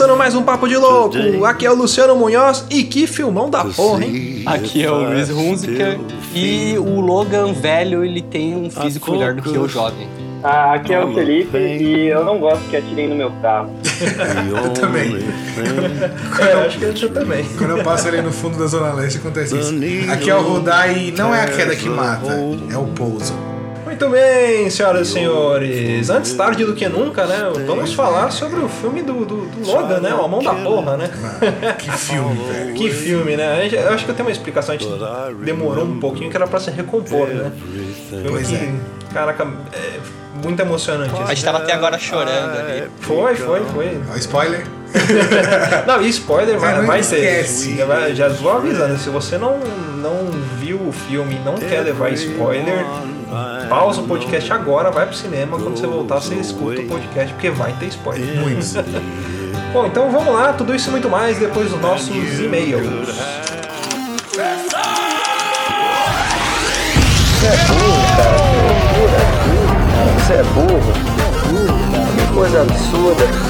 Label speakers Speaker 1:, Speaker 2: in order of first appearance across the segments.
Speaker 1: começando mais um Papo de Louco. Aqui é o Luciano Munhoz e que filmão da porra, hein?
Speaker 2: Aqui é o Luiz Hunziker e o Logan velho, ele tem um físico melhor do que o jovem.
Speaker 3: Ah, aqui é o Felipe e eu não gosto que atirem no meu carro.
Speaker 4: eu também.
Speaker 1: É, eu acho que eu também.
Speaker 4: Quando eu passo ali no fundo da Zona Leste acontece isso. Aqui é o rodar e não é a queda que mata, é o pouso.
Speaker 1: Muito bem, senhoras e senhores. Antes tarde do que nunca, né? Vamos falar sobre o filme do, do, do Logan, né? O A Mão da Porra, né?
Speaker 4: Mano, que filme, velho.
Speaker 1: Que filme, né? Eu acho que eu tenho uma explicação, a gente demorou um pouquinho que era pra se recompor, né? Filme
Speaker 4: Pois
Speaker 1: que,
Speaker 4: é.
Speaker 1: Caraca, é muito emocionante.
Speaker 2: A gente tava até agora chorando ali.
Speaker 1: Foi, foi, foi.
Speaker 4: Ó, spoiler.
Speaker 1: Não, e spoiler vai,
Speaker 4: não
Speaker 1: ter. vai- já vou avisando, se você não, não viu o filme e não quer levar spoiler, pausa o podcast agora, vai pro cinema, quando você voltar você escuta o podcast, porque vai ter spoiler.
Speaker 4: Muitos.
Speaker 1: Bom, então vamos lá, tudo isso e muito mais depois dos nossos e-mails.
Speaker 5: Você é burro. Que coisa absurda.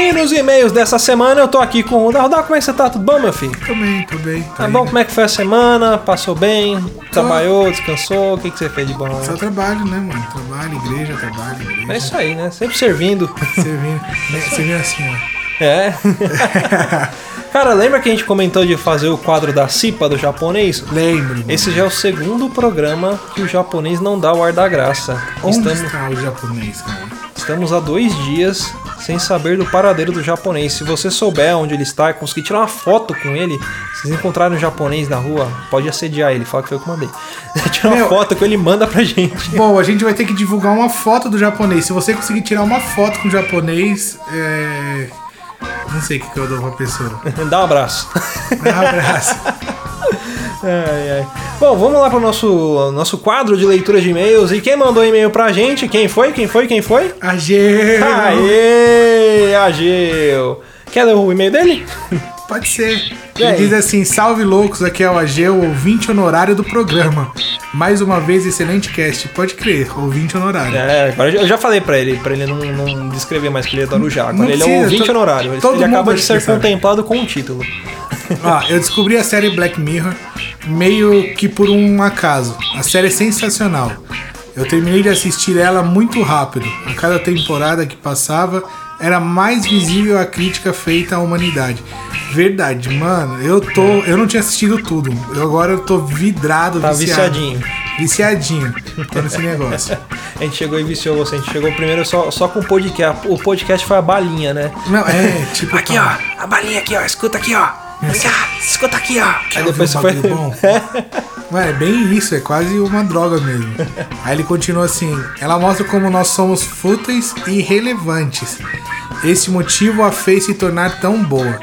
Speaker 1: E nos e-mails dessa semana eu tô aqui com o Daldal. Como é que você tá? Tudo bom, meu filho?
Speaker 4: Tô bem, tô bem. Tô
Speaker 1: Tá bom? Como é que foi a semana? Passou bem? Trabalhou? Descansou? O que, que você fez de bom?
Speaker 4: Só trabalho, né, mano? Trabalho, igreja, trabalho, igreja.
Speaker 1: É isso aí, né? Sempre servindo.
Speaker 4: Servindo, né, servindo assim, ó.
Speaker 1: É. Cara, lembra que a gente comentou de fazer o quadro da CIPA do japonês?
Speaker 4: Lembro. mano.
Speaker 1: Esse já é o segundo programa que o japonês não dá o ar da graça.
Speaker 4: Onde
Speaker 1: Estamos,
Speaker 4: está o japonês, cara?
Speaker 1: estamos há dois dias sem saber do paradeiro do japonês. Se você souber onde ele está e conseguir tirar uma foto com ele, se vocês encontrarem um japonês na rua, pode assediar ele, fala que foi eu que mandei. Tira uma
Speaker 4: Meu.
Speaker 1: foto que ele manda pra gente.
Speaker 4: Bom, a gente vai ter que divulgar uma foto do japonês. Se você conseguir tirar uma foto com o japonês, é. Não sei o que, eu dou pra pessoa.
Speaker 1: Dá um abraço.
Speaker 4: Um abraço.
Speaker 1: Ai, ai. Bom, vamos lá pro nosso, nosso quadro de leitura de e-mails. E quem mandou e-mail pra gente? Quem foi? Quem foi? Quem foi?
Speaker 4: Ageu!
Speaker 1: Aê, Ageu. Quer ler o e-mail dele?
Speaker 4: Pode ser. Ele diz assim: Salve loucos, aqui é o Ageu, ouvinte honorário do programa. Mais uma vez, excelente cast. Pode crer, ouvinte honorário.
Speaker 1: É, agora eu já falei pra ele, pra ele não, não descrever mais que ele é do Arujá. Agora
Speaker 4: Não
Speaker 1: ele é um
Speaker 4: precisa,
Speaker 1: ouvinte
Speaker 4: to-
Speaker 1: honorário. Ele,
Speaker 4: todo
Speaker 1: ele
Speaker 4: mundo
Speaker 1: acaba de ser
Speaker 4: sabe.
Speaker 1: contemplado com um título.
Speaker 4: Ó, eu descobri a série Black Mirror meio que por um acaso. A série é sensacional. Eu terminei de assistir ela muito rápido. A cada temporada que passava, era mais visível a crítica feita à humanidade. Verdade, mano, eu tô. Eu não tinha assistido tudo. Eu agora eu tô vidrado,
Speaker 1: Tá
Speaker 4: viciado.
Speaker 1: viciadinho.
Speaker 4: Viciadinho. Tô nesse negócio.
Speaker 1: A gente chegou e viciou você. A gente chegou primeiro só, só com o podcast. O podcast foi a balinha, né?
Speaker 4: Não, é, tipo.
Speaker 1: Aqui, ó. A balinha aqui, ó. Escuta aqui, ó. Vem cá, escuta aqui, ó. Aí
Speaker 4: Quer
Speaker 1: depois você
Speaker 4: ouvir
Speaker 1: foi.
Speaker 4: um bagulho bom? Mano, é bem isso, é quase uma droga mesmo. Aí ele continua assim: ela mostra como nós somos fúteis e irrelevantes. Esse motivo a fez se tornar tão boa.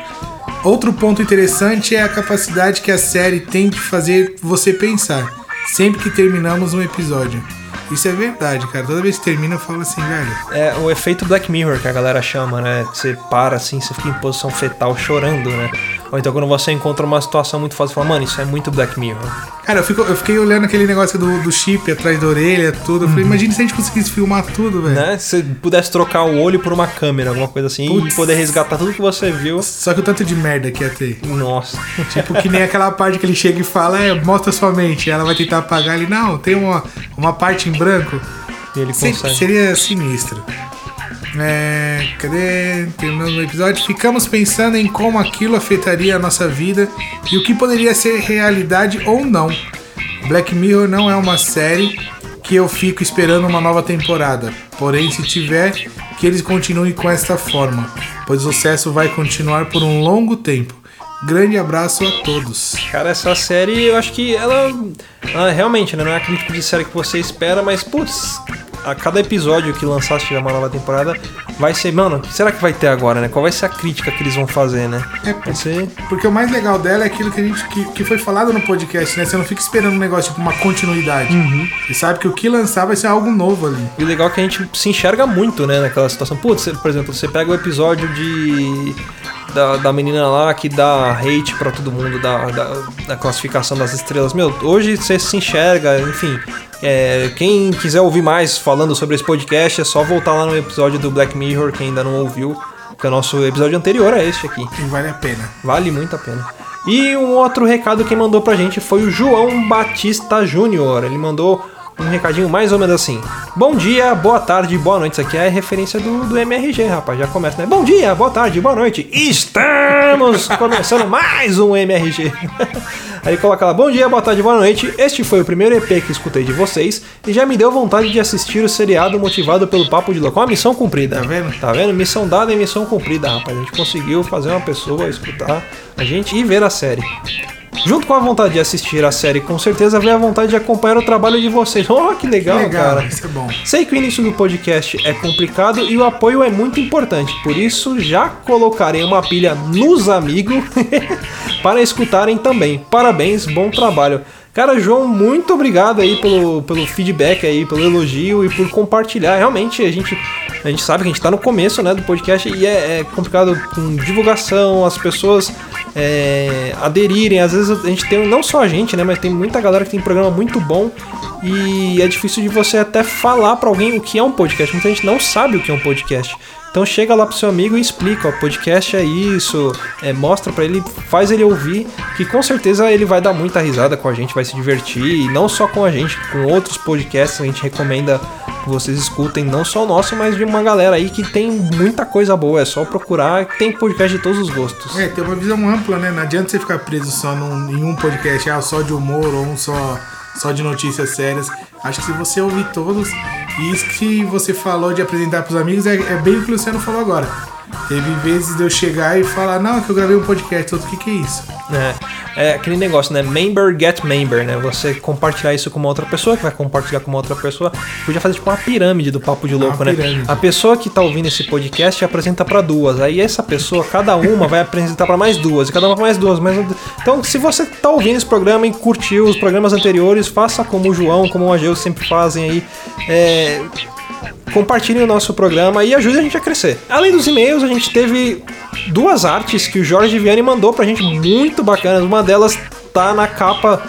Speaker 4: Outro ponto interessante é a capacidade que a série tem de fazer você pensar, sempre que terminamos um episódio. Isso é verdade, cara. Toda vez que termina eu falo assim, velho.
Speaker 1: É o efeito Black Mirror que a galera chama, né? Você para assim, você fica em posição fetal chorando, né? Ou então quando você encontra uma situação muito fácil, você fala, mano, isso é muito Black Mirror.
Speaker 4: Cara, eu, fico- eu fiquei olhando aquele negócio do, do chip atrás da orelha, tudo. Eu falei, imagina se a gente conseguisse filmar tudo, velho.
Speaker 1: Né? Se você pudesse trocar o olho por uma câmera, alguma coisa assim, e poder resgatar tudo que você viu.
Speaker 4: Só que o tanto de merda que ia ter.
Speaker 1: Nossa.
Speaker 4: Tipo, que nem aquela parte que ele chega e fala, é, mostra sua mente. Ela vai tentar apagar ele. Não, tem uma, uma parte em branco.
Speaker 1: E ele
Speaker 4: Se-
Speaker 1: consegue.
Speaker 4: seria sinistro. É, cadê? Terminando o episódio. Ficamos pensando em como aquilo afetaria a nossa vida e o que poderia ser realidade ou não. Black Mirror não é uma série que eu fico esperando uma nova temporada. Porém, se tiver, que eles continuem com esta forma, pois o sucesso vai continuar por um longo tempo. Grande abraço a todos.
Speaker 1: Cara, essa série, eu acho que ela, ela realmente né, não é aquele tipo de série que você espera, mas putz, a cada episódio que lançar, se tiver uma nova temporada, vai ser, mano, será que vai ter agora, né? Qual vai ser a crítica que eles vão fazer, né?
Speaker 4: É,
Speaker 1: vai ser...
Speaker 4: Porque o mais legal dela é aquilo que a gente que, que foi falado no podcast, né? Você não fica esperando um negócio tipo uma continuidade.
Speaker 1: Uhum.
Speaker 4: Você sabe que o que lançar vai ser algo novo ali.
Speaker 1: E o legal é que a gente se enxerga muito, né, naquela situação. Putz, por exemplo, você pega o episódio de da, da menina lá que dá hate pra todo mundo da, da, da classificação das estrelas. Meu, hoje você se enxerga, enfim. É, quem quiser ouvir mais falando sobre esse podcast é só voltar lá no episódio do Black Mirror, quem ainda não ouviu, que é o nosso episódio anterior é este aqui.
Speaker 4: Vale a pena.
Speaker 1: Vale muito a pena. E um outro recado que mandou pra gente foi o João Batista Júnior. Ele mandou um recadinho mais ou menos assim. Bom dia, boa tarde, boa noite. Isso aqui é referência do, do MRG, rapaz. Já começa, né? Bom dia, boa tarde, boa noite. Estamos começando mais um MRG. Aí coloca lá, bom dia, boa tarde, boa noite. Este foi o primeiro EP que escutei de vocês e já me deu vontade de assistir o seriado motivado pelo Papo de Louco. Uma missão cumprida.
Speaker 4: Tá vendo?
Speaker 1: Tá vendo? Missão dada e missão cumprida, rapaz. A gente conseguiu fazer uma pessoa escutar a gente e ver a série. Junto com a vontade de assistir a série, com certeza veio a vontade de acompanhar o trabalho de vocês. Oh, que legal,
Speaker 4: Legal,
Speaker 1: cara.
Speaker 4: isso é bom.
Speaker 1: Sei que o início do podcast é complicado e o apoio é muito importante, por isso já colocarei uma pilha nos amigos para escutarem também. Parabéns, bom trabalho. Cara, João, muito obrigado aí pelo, pelo feedback aí, pelo elogio e por compartilhar. Realmente, a gente, a gente sabe que a gente tá no começo, né, do podcast e é, é complicado com divulgação, as pessoas é, aderirem. Às vezes a gente tem, não só a gente, né, mas tem muita galera que tem programa muito bom e é difícil de você até falar para alguém o que é um podcast. Muita gente não sabe o que é um podcast. Então chega lá pro seu amigo e explica, ó, podcast é isso, é, mostra para ele, faz ele ouvir, que com certeza ele vai dar muita risada com a gente, vai se divertir, e não só com a gente, com outros podcasts a gente recomenda que vocês escutem, não só o nosso, mas de uma galera aí que tem muita coisa boa, é só procurar, tem podcast de todos os gostos.
Speaker 4: É, tem uma visão ampla, né? Não adianta você ficar preso só num, em um podcast, ah, só de humor ou um só, só de notícias sérias. Acho que se você ouvir todos, e isso que você falou de apresentar pros amigos é, é bem o que o Luciano falou agora. Teve vezes de eu chegar e falar, não, que eu gravei um podcast, outro, o que, que é isso?
Speaker 1: É, é aquele negócio, né? Member get member, né? Você compartilhar isso com uma outra pessoa, que vai compartilhar com uma outra pessoa. Podia fazer tipo uma pirâmide do papo de louco, né?
Speaker 4: pirâmide.
Speaker 1: A pessoa que tá ouvindo esse podcast apresenta pra duas. Aí essa pessoa, cada uma, vai apresentar pra mais duas. E cada uma pra mais duas. Mais... Então, se você tá ouvindo esse programa e curtiu os programas anteriores, faça como o João, como o Ageu sempre fazem aí. É, compartilhem o nosso programa e ajude a gente a crescer. Além dos e-mails, a gente teve duas artes que o Jorge Vianney mandou pra gente muito bacanas. Uma delas tá na capa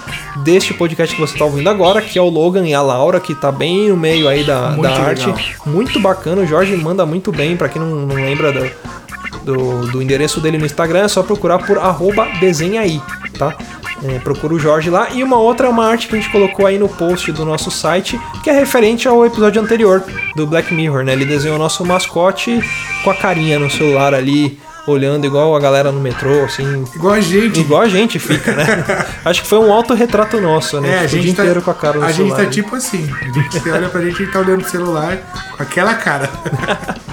Speaker 1: deste podcast que você tá ouvindo agora, que é o Logan e a Laura, que tá bem no meio aí da,
Speaker 4: Muito
Speaker 1: da
Speaker 4: legal.
Speaker 1: arte. Muito bacana, o Jorge manda muito bem, pra quem não, não lembra do, do, do endereço dele no Instagram, é só procurar por arroba desenha aí, tá? É, procura o Jorge lá. E uma outra é uma arte que a gente colocou aí no post do nosso site, que é referente ao episódio anterior do Black Mirror, né? Ele desenhou o nosso mascote com a carinha no celular ali, olhando igual a galera no metrô, assim.
Speaker 4: Igual a gente.
Speaker 1: Igual a gente fica, né? Acho que foi um autorretrato nosso, né?
Speaker 4: É, a
Speaker 1: Ficou o dia
Speaker 4: gente, tá,
Speaker 1: inteiro com a cara no
Speaker 4: a gente
Speaker 1: celular.
Speaker 4: tá tipo assim. A gente você olha pra gente e tá olhando pro celular com aquela cara.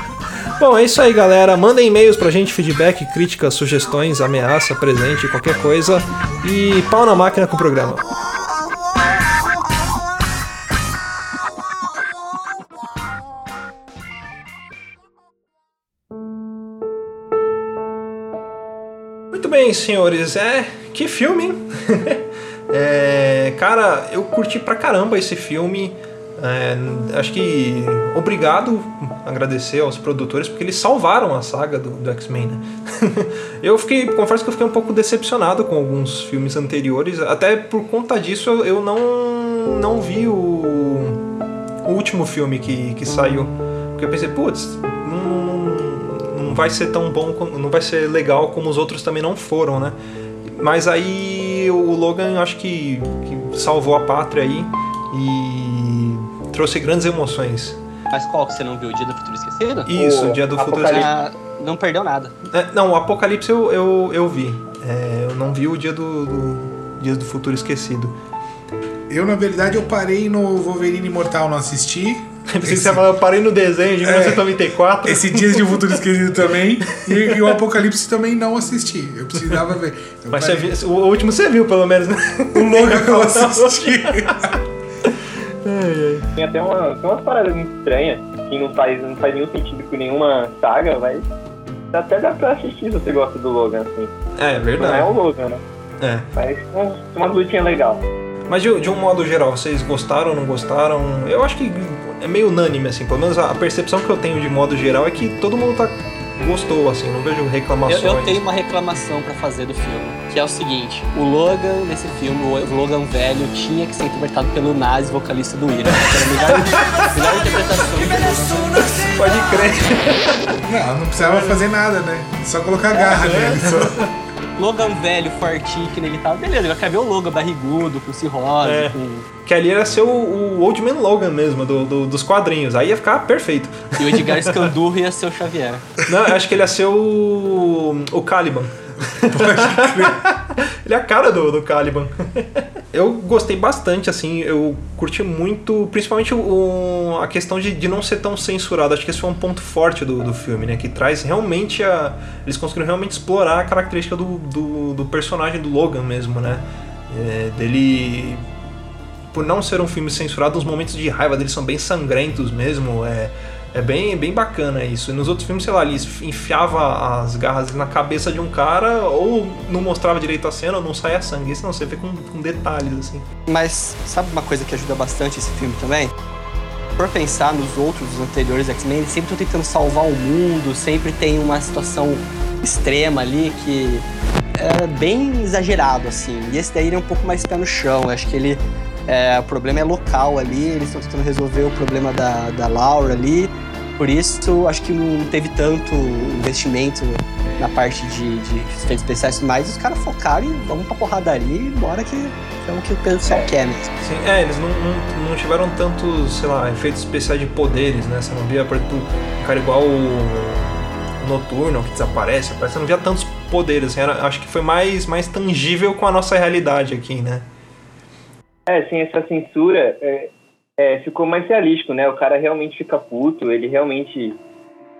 Speaker 1: Bom, é isso aí, galera. Mandem e-mails pra gente, feedback, críticas, sugestões, ameaça, presente, qualquer coisa. E pau na máquina com o programa. Muito bem, senhores. É, que filme, hein? É, cara, eu curti pra caramba esse filme. É, acho que obrigado agradecer aos produtores porque eles salvaram a saga do, do X-Men. Né? eu fiquei, confesso que eu fiquei um pouco decepcionado com alguns filmes anteriores, até por conta disso eu, eu não não vi o, o último filme que, que saiu, porque eu pensei, putz, não, não vai ser tão bom, não vai ser legal como os outros também não foram, né? Mas aí o Logan acho que, que salvou a pátria aí e trouxe grandes emoções.
Speaker 2: Mas qual que você não viu? O Dia do Futuro Esquecido?
Speaker 1: Isso,
Speaker 3: O
Speaker 1: Dia do Futuro.
Speaker 3: Apocalipse.
Speaker 2: Ah, não perdeu nada.
Speaker 1: É, não, o Apocalipse eu, eu, eu vi. É, eu não vi o Dia do, do Dia do Futuro Esquecido.
Speaker 4: Eu, na verdade, eu parei no Wolverine Imortal, não assisti.
Speaker 1: Pensei que você falava, eu parei no desenho de 1994.
Speaker 4: Esse Dias de um Futuro Esquecido também. E, e o Apocalipse também não assisti. Eu precisava ver. Eu
Speaker 1: Mas viu, o último você viu, pelo menos, né?
Speaker 4: O Logan eu assisti.
Speaker 3: Tem até uma, tem umas paradas muito estranhas que não faz, não faz nenhum sentido com nenhuma saga, mas até dá pra assistir se você gosta do Logan, assim.
Speaker 1: É,
Speaker 3: Não é o
Speaker 1: verdade.
Speaker 3: Logan, né?
Speaker 1: É.
Speaker 3: Mas uma lutinha legal.
Speaker 1: Mas de, de um modo geral, vocês gostaram ou não gostaram? Eu acho que é meio unânime, assim. Pelo menos a, a percepção que eu tenho de modo geral é que todo mundo tá, gostou, assim. Não vejo
Speaker 2: Eu,
Speaker 1: reclamações.
Speaker 2: eu tenho uma reclamação pra fazer do filme, que é o seguinte: o Logan nesse filme, o Logan velho, tinha que ser interpretado pelo Nazi, vocalista do Ira. Era a melhor, melhor interpretação do Logan.
Speaker 1: Pode crer.
Speaker 4: Não, não precisava fazer nada, né? Só colocar a garra nele. Só.
Speaker 2: Logan velho, fortinho, que nem ele tava. Beleza, eu quero ver o Logan barrigudo, com cirrose,
Speaker 1: É.
Speaker 2: com.
Speaker 1: Que ali era ser o, o Old Man Logan mesmo, do, do- dos quadrinhos. Aí ia ficar perfeito.
Speaker 2: E o Edgar Scandurro ia ser o Xavier.
Speaker 1: Não, eu acho que ele ia ser o. o Caliban. Ele é a cara do, do Caliban. Eu gostei bastante, assim, eu curti muito, principalmente o, a questão de, de não ser tão censurado. Acho que esse foi um ponto forte do, do filme, né? Que traz realmente a. Eles conseguiram realmente explorar a característica do, do, do personagem do Logan mesmo, né? É, dele. Por não ser um filme censurado, os momentos de raiva dele são bem sangrentos mesmo. É, é bem, bem bacana isso. E nos outros filmes, sei lá, ele enfiava as garras na cabeça de um cara, ou não mostrava direito a cena, ou não saía sangue. Isso não, você vê com, com detalhes, assim.
Speaker 2: Mas sabe uma coisa que ajuda bastante esse filme também? Por pensar nos outros, os anteriores X-Men, eles sempre estão tentando salvar o mundo, sempre tem uma situação extrema ali que é bem exagerado, assim. E esse daí ele é um pouco mais pé no chão. Eu acho que ele. É, o problema é local ali, eles estão tentando resolver o problema da, da Laura ali. Por isso, acho que não teve tanto investimento na parte de, de efeitos especiais, mas os caras focaram e vamos pra porradaria e bora que é o que o pessoal quer mesmo.
Speaker 1: Sim, é, eles não, não, não tiveram tantos, sei lá, efeitos especiais de poderes, né? Você não via, por exemplo, um cara igual o Noturno, que desaparece, aparece, você não via tantos poderes, assim, era- acho que foi mais, mais tangível com a nossa realidade aqui, né?
Speaker 3: É, sem essa censura, é, é, ficou mais realístico, né? O cara realmente fica puto, ele realmente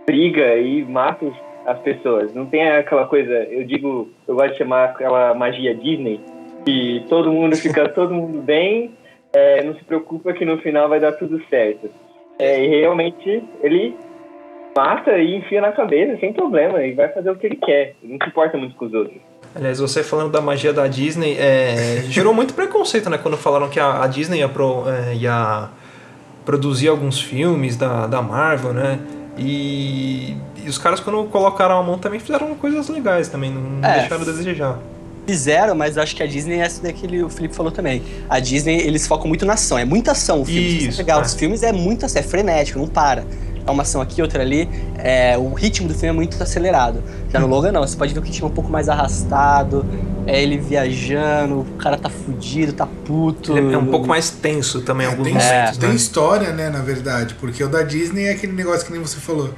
Speaker 3: briga e mata as pessoas. Não tem aquela coisa, eu digo, eu gosto de chamar aquela magia Disney, que todo mundo fica todo mundo bem, é, não se preocupa que no final vai dar tudo certo. É, e realmente ele mata e enfia na cabeça sem problema e vai fazer o que ele quer. Não se importa muito com os outros.
Speaker 1: Aliás, você falando da magia da Disney, é, gerou muito preconceito, né? Quando falaram que a, a Disney ia, pro- é, ia produzir alguns filmes da, da Marvel, né? E, e os caras, quando colocaram a mão, também fizeram coisas legais também, não
Speaker 2: É.
Speaker 1: deixaram a desejar.
Speaker 2: Fizeram, mas eu acho que a Disney é essa daí que o Felipe falou também. A Disney, eles focam muito na ação. É muita ação o filme. Se
Speaker 1: Isso,
Speaker 2: você pegar
Speaker 1: é.
Speaker 2: os filmes, é muita ação, é frenético, não para. É uma ação aqui, outra ali. É, o ritmo do filme é muito acelerado. Já no Logan, não. Você pode ver que o ritmo é um pouco mais arrastado. É ele viajando, o cara tá fudido, tá puto.
Speaker 1: Ele é um pouco mais tenso também, em alguns
Speaker 4: Tem,
Speaker 1: momentos,
Speaker 4: tem
Speaker 1: né?
Speaker 4: história, né, na verdade. Porque o da Disney é aquele negócio que nem você falou.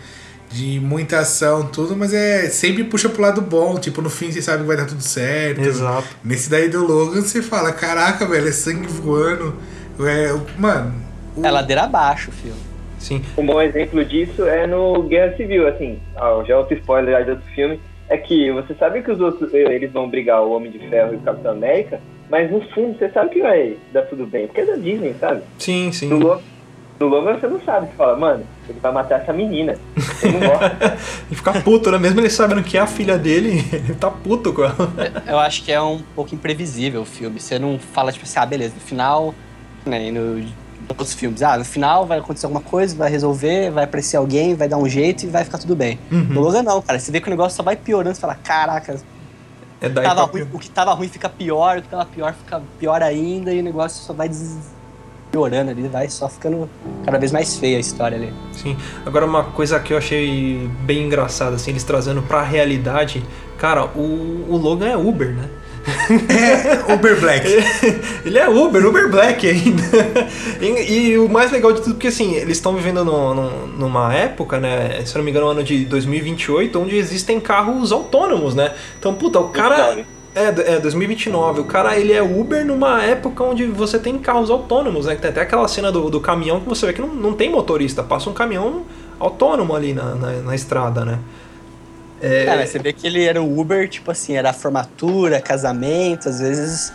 Speaker 4: De muita ação, tudo, mas é sempre puxa pro lado bom. Tipo, no fim você sabe que vai dar tudo certo.
Speaker 1: Exato.
Speaker 4: Nesse daí do Logan você fala, caraca, velho, é sangue voando. É, mano. o-
Speaker 2: É ladeira abaixo o filme.
Speaker 1: Sim.
Speaker 3: Um bom exemplo disso é no Guerra Civil, assim, ó, já outro spoiler já de outro filme, é que você sabe que os outros, eh, eles vão brigar o Homem de Ferro e o Capitão América, mas no fundo você sabe que vai dar tudo bem, porque é da Disney, sabe?
Speaker 1: Sim, sim.
Speaker 3: No Logan, no Logan você não sabe, você fala, mano, ele vai matar essa menina, não gosto.
Speaker 1: E ficar puto, né? Mesmo ele sabendo que é a filha dele, ele tá puto com ela.
Speaker 2: Eu acho que é um pouco imprevisível o filme. Você não fala, tipo assim, ah, beleza, no final, né, no, nos filmes, ah, no final vai acontecer alguma coisa, vai resolver, vai aparecer alguém, vai dar um jeito e vai ficar tudo bem. No Logan não, cara. Você vê que o negócio só vai piorando, você fala, caraca,
Speaker 1: É daí
Speaker 2: tava ruim, o que tava ruim fica pior, o que tava pior fica pior ainda, e o negócio só vai piorando ali, vai só ficando cada vez mais feia a história ali.
Speaker 1: Sim. Agora uma coisa que eu achei bem engraçada, assim, eles trazendo pra realidade, cara, o, o Logan é Uber, né?
Speaker 4: Uber Black.
Speaker 1: Ele é Uber, Uber Black ainda. e, e o mais legal de tudo, porque assim, eles estão vivendo no- no- numa época, né? Se eu não me engano, ano de 2028, onde existem carros autônomos, né? Então, puta, o cara. É, é, 2029. O cara, ele é Uber numa época onde você tem carros autônomos, né? Tem até aquela cena do, do caminhão que você vê que não, não tem motorista. Passa um caminhão autônomo ali na, na, na estrada, né?
Speaker 2: É... é, mas você vê que ele era o Uber, tipo assim, era formatura, casamento, às vezes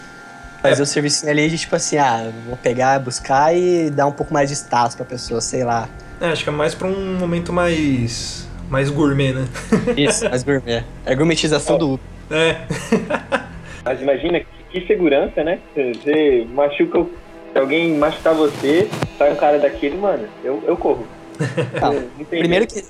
Speaker 2: fazer é. o serviço ali de tipo assim, ah, vou pegar, buscar e dar um pouco mais de status pra pessoa, sei lá.
Speaker 1: É, acho que é mais pra um momento mais. mais gourmet, né?
Speaker 2: Isso, mais gourmet. É a gourmetização do Uber.
Speaker 1: É.
Speaker 3: Mas imagina que, que segurança, né? Você machuca. Se alguém machucar você, sai um cara daquele, mano, eu, eu corro.
Speaker 2: Não, primeiro que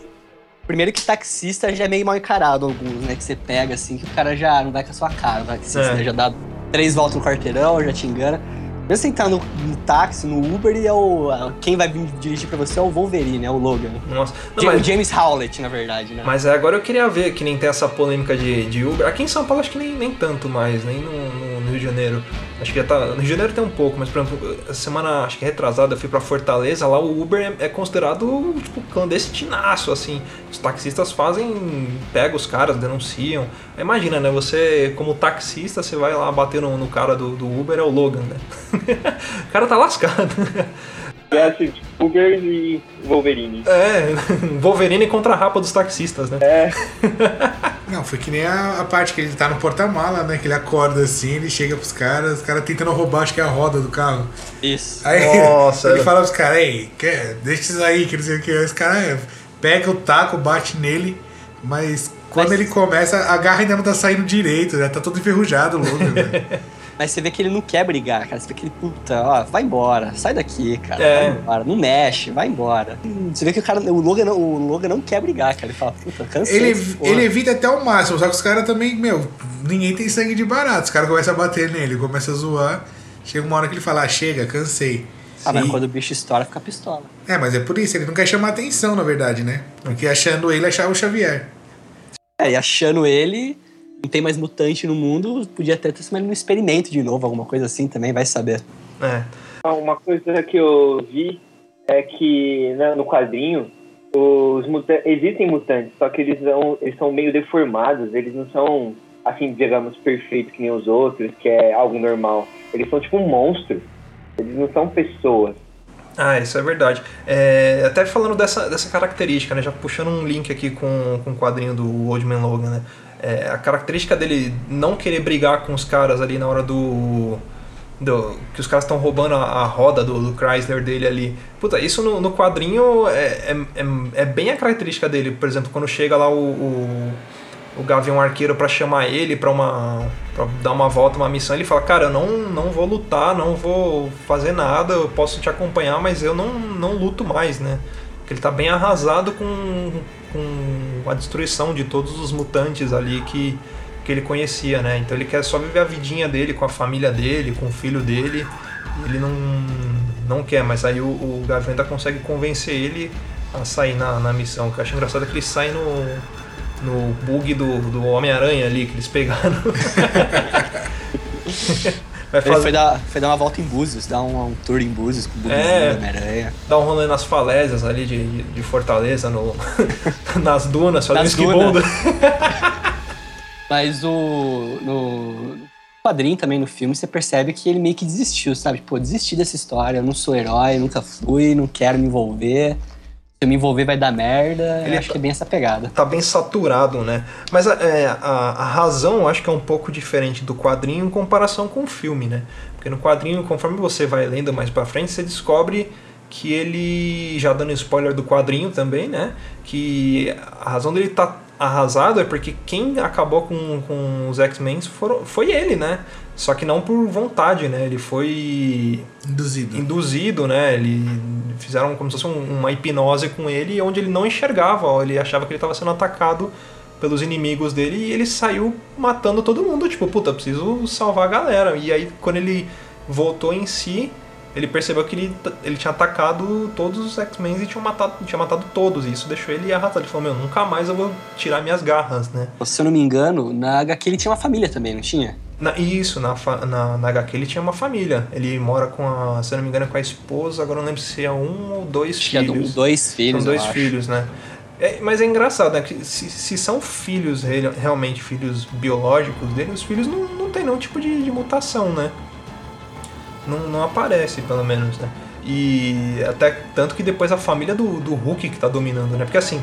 Speaker 2: Primeiro que taxista já é meio mal encarado alguns, né? Que você pega assim, que o cara já não vai com a sua cara, o taxista é. né? já dá três voltas no quarteirão, já te engana. Mesmo você entrar no, no, táxi, no Uber, e é o, quem vai vir dirigir pra você é o Wolverine, é o Logan.
Speaker 1: Nossa.
Speaker 2: Não, mas, o James Howlett, na verdade, né?
Speaker 1: Mas agora eu queria ver que nem tem essa polêmica de, de Uber. Aqui em São Paulo acho que nem, nem tanto mais, nem no, no, no Rio de Janeiro. Acho que já tá. No Rio de Janeiro tem um pouco, mas por exemplo, semana acho que retrasada eu fui pra Fortaleza, lá o Uber é, é considerado tipo clandestinaço, assim. Os taxistas fazem. pegam os caras, denunciam. Imagina, né? Você, como taxista, você vai lá bater no, no cara do, do Uber, é o Logan, né? o cara tá lascado.
Speaker 3: É assim, tipo, Uber e Wolverine.
Speaker 1: É, Wolverine contra a rapa dos taxistas, né?
Speaker 3: É.
Speaker 4: Não, foi que nem a, a parte que ele tá no porta-mala, né? Que ele acorda assim, ele chega pros caras, os caras tentando roubar, acho que é a roda do carro.
Speaker 2: Isso.
Speaker 4: Aí Nossa, ele é. fala pros caras, ei, quer, deixa isso aí, que não sei o que. Os caras pega o taco, bate nele, mas quando mas... ele começa, a garra ainda não tá saindo direito, já tá todo enferrujado logo, velho.
Speaker 2: Mas você vê que ele não quer brigar, cara. Você vê que ele, puta, ó, vai embora, sai daqui, cara. É. Vai embora, não mexe, vai embora. Você vê que o cara, o Logan, não, o Logan não quer brigar, cara. Ele fala, puta, cansei.
Speaker 4: Ele, ele evita até o máximo, só que os caras também, meu, ninguém tem sangue de barato. Os caras começam a bater nele, começam a zoar. Chega uma hora que ele fala, ah, chega, cansei.
Speaker 2: Ah, mas quando o bicho estoura, fica pistola.
Speaker 4: É, mas é por isso, ele não quer chamar atenção, na verdade, né? Porque achando ele, achava o Xavier.
Speaker 2: É, e achando ele, não tem mais mutante no mundo, podia até ter sido um experimento de novo, alguma coisa assim também, vai saber.
Speaker 1: É.
Speaker 3: Uma coisa que eu vi é que né, no quadrinho os mutantes, existem mutantes, só que eles são, eles são meio deformados, eles não são, assim, digamos, perfeitos que nem os outros, que é algo normal. Eles são tipo um monstro. Eles não são pessoas.
Speaker 1: Ah, isso é verdade. É, até falando dessa, dessa característica, né? Já puxando um link aqui com, com o quadrinho do Old Man Logan, né? É, a característica dele não querer brigar com os caras ali na hora do. do que os caras estão roubando a, a roda do, do, Chrysler dele ali. Puta, isso no, no quadrinho é, é, é, é, bem a característica dele. Por exemplo, quando chega lá o, o, o Gavião Arqueiro para chamar ele para uma. Pra dar uma volta, uma missão, ele fala, cara, eu não, não vou lutar, não vou fazer nada, eu posso te acompanhar, mas eu não, não luto mais, né? Porque ele tá bem arrasado com, com a destruição de todos os mutantes ali que, que ele conhecia, né? Então ele quer só viver a vidinha dele com a família dele, com o filho dele. ele não, não quer, mas aí o, o Gavenda consegue convencer ele a sair na, na missão. O que eu acho engraçado é que ele sai no, no bug do, do Homem-Aranha ali que eles pegaram.
Speaker 2: Vai fazer... Ele foi dar, foi dar uma volta em Búzios, dar um, um tour em Búzios com o é, Homem-Aranha.
Speaker 1: Dar um rolê nas falésias ali de, de Fortaleza, no, nas dunas, fazendo esquibundo.
Speaker 2: Mas o. No quadrinho também no filme, você percebe que ele meio que desistiu, sabe? Pô, desisti dessa história, eu não sou herói, nunca fui, não quero me envolver eu me envolver vai dar merda. Ele acho tá, que é bem essa pegada.
Speaker 1: Tá bem saturado, né? Mas é, a, a razão acho que é um pouco diferente do quadrinho em comparação com o filme, né? Porque no quadrinho, conforme você vai lendo mais pra frente, você descobre que ele, já dando spoiler do quadrinho também, né? Que a razão dele tá arrasado é porque quem acabou com, com os X-Men foi ele, né? Só que não por vontade, né? Ele foi
Speaker 4: induzido,
Speaker 1: induzido né? Ele fizeram como se fosse uma hipnose com ele, onde ele não enxergava, ó, ele achava que ele estava sendo atacado pelos inimigos dele e ele saiu matando todo mundo, tipo, puta, preciso salvar a galera. E aí quando ele voltou em si, ele percebeu que ele, ele tinha atacado todos os X-Men e tinha matado, tinha matado todos. E isso deixou ele arrasado. Ele falou, meu, nunca mais eu vou tirar minhas garras, né?
Speaker 2: Se eu não me engano, na HQ ele tinha uma família também, não tinha?
Speaker 1: Na, isso, na, na, na HQ ele tinha uma família. Ele mora com a, se eu não me engano, com a esposa, agora não lembro se é um ou dois acho filhos.
Speaker 2: Que é dois filhos.
Speaker 1: São dois filhos, né? É, mas é engraçado, né? Que se, se são filhos realmente filhos biológicos dele, os filhos não, não tem nenhum tipo de, de mutação, né? Não, não aparece, pelo menos, né? E até tanto que depois a família do, do Hulk que tá dominando, né? Porque assim,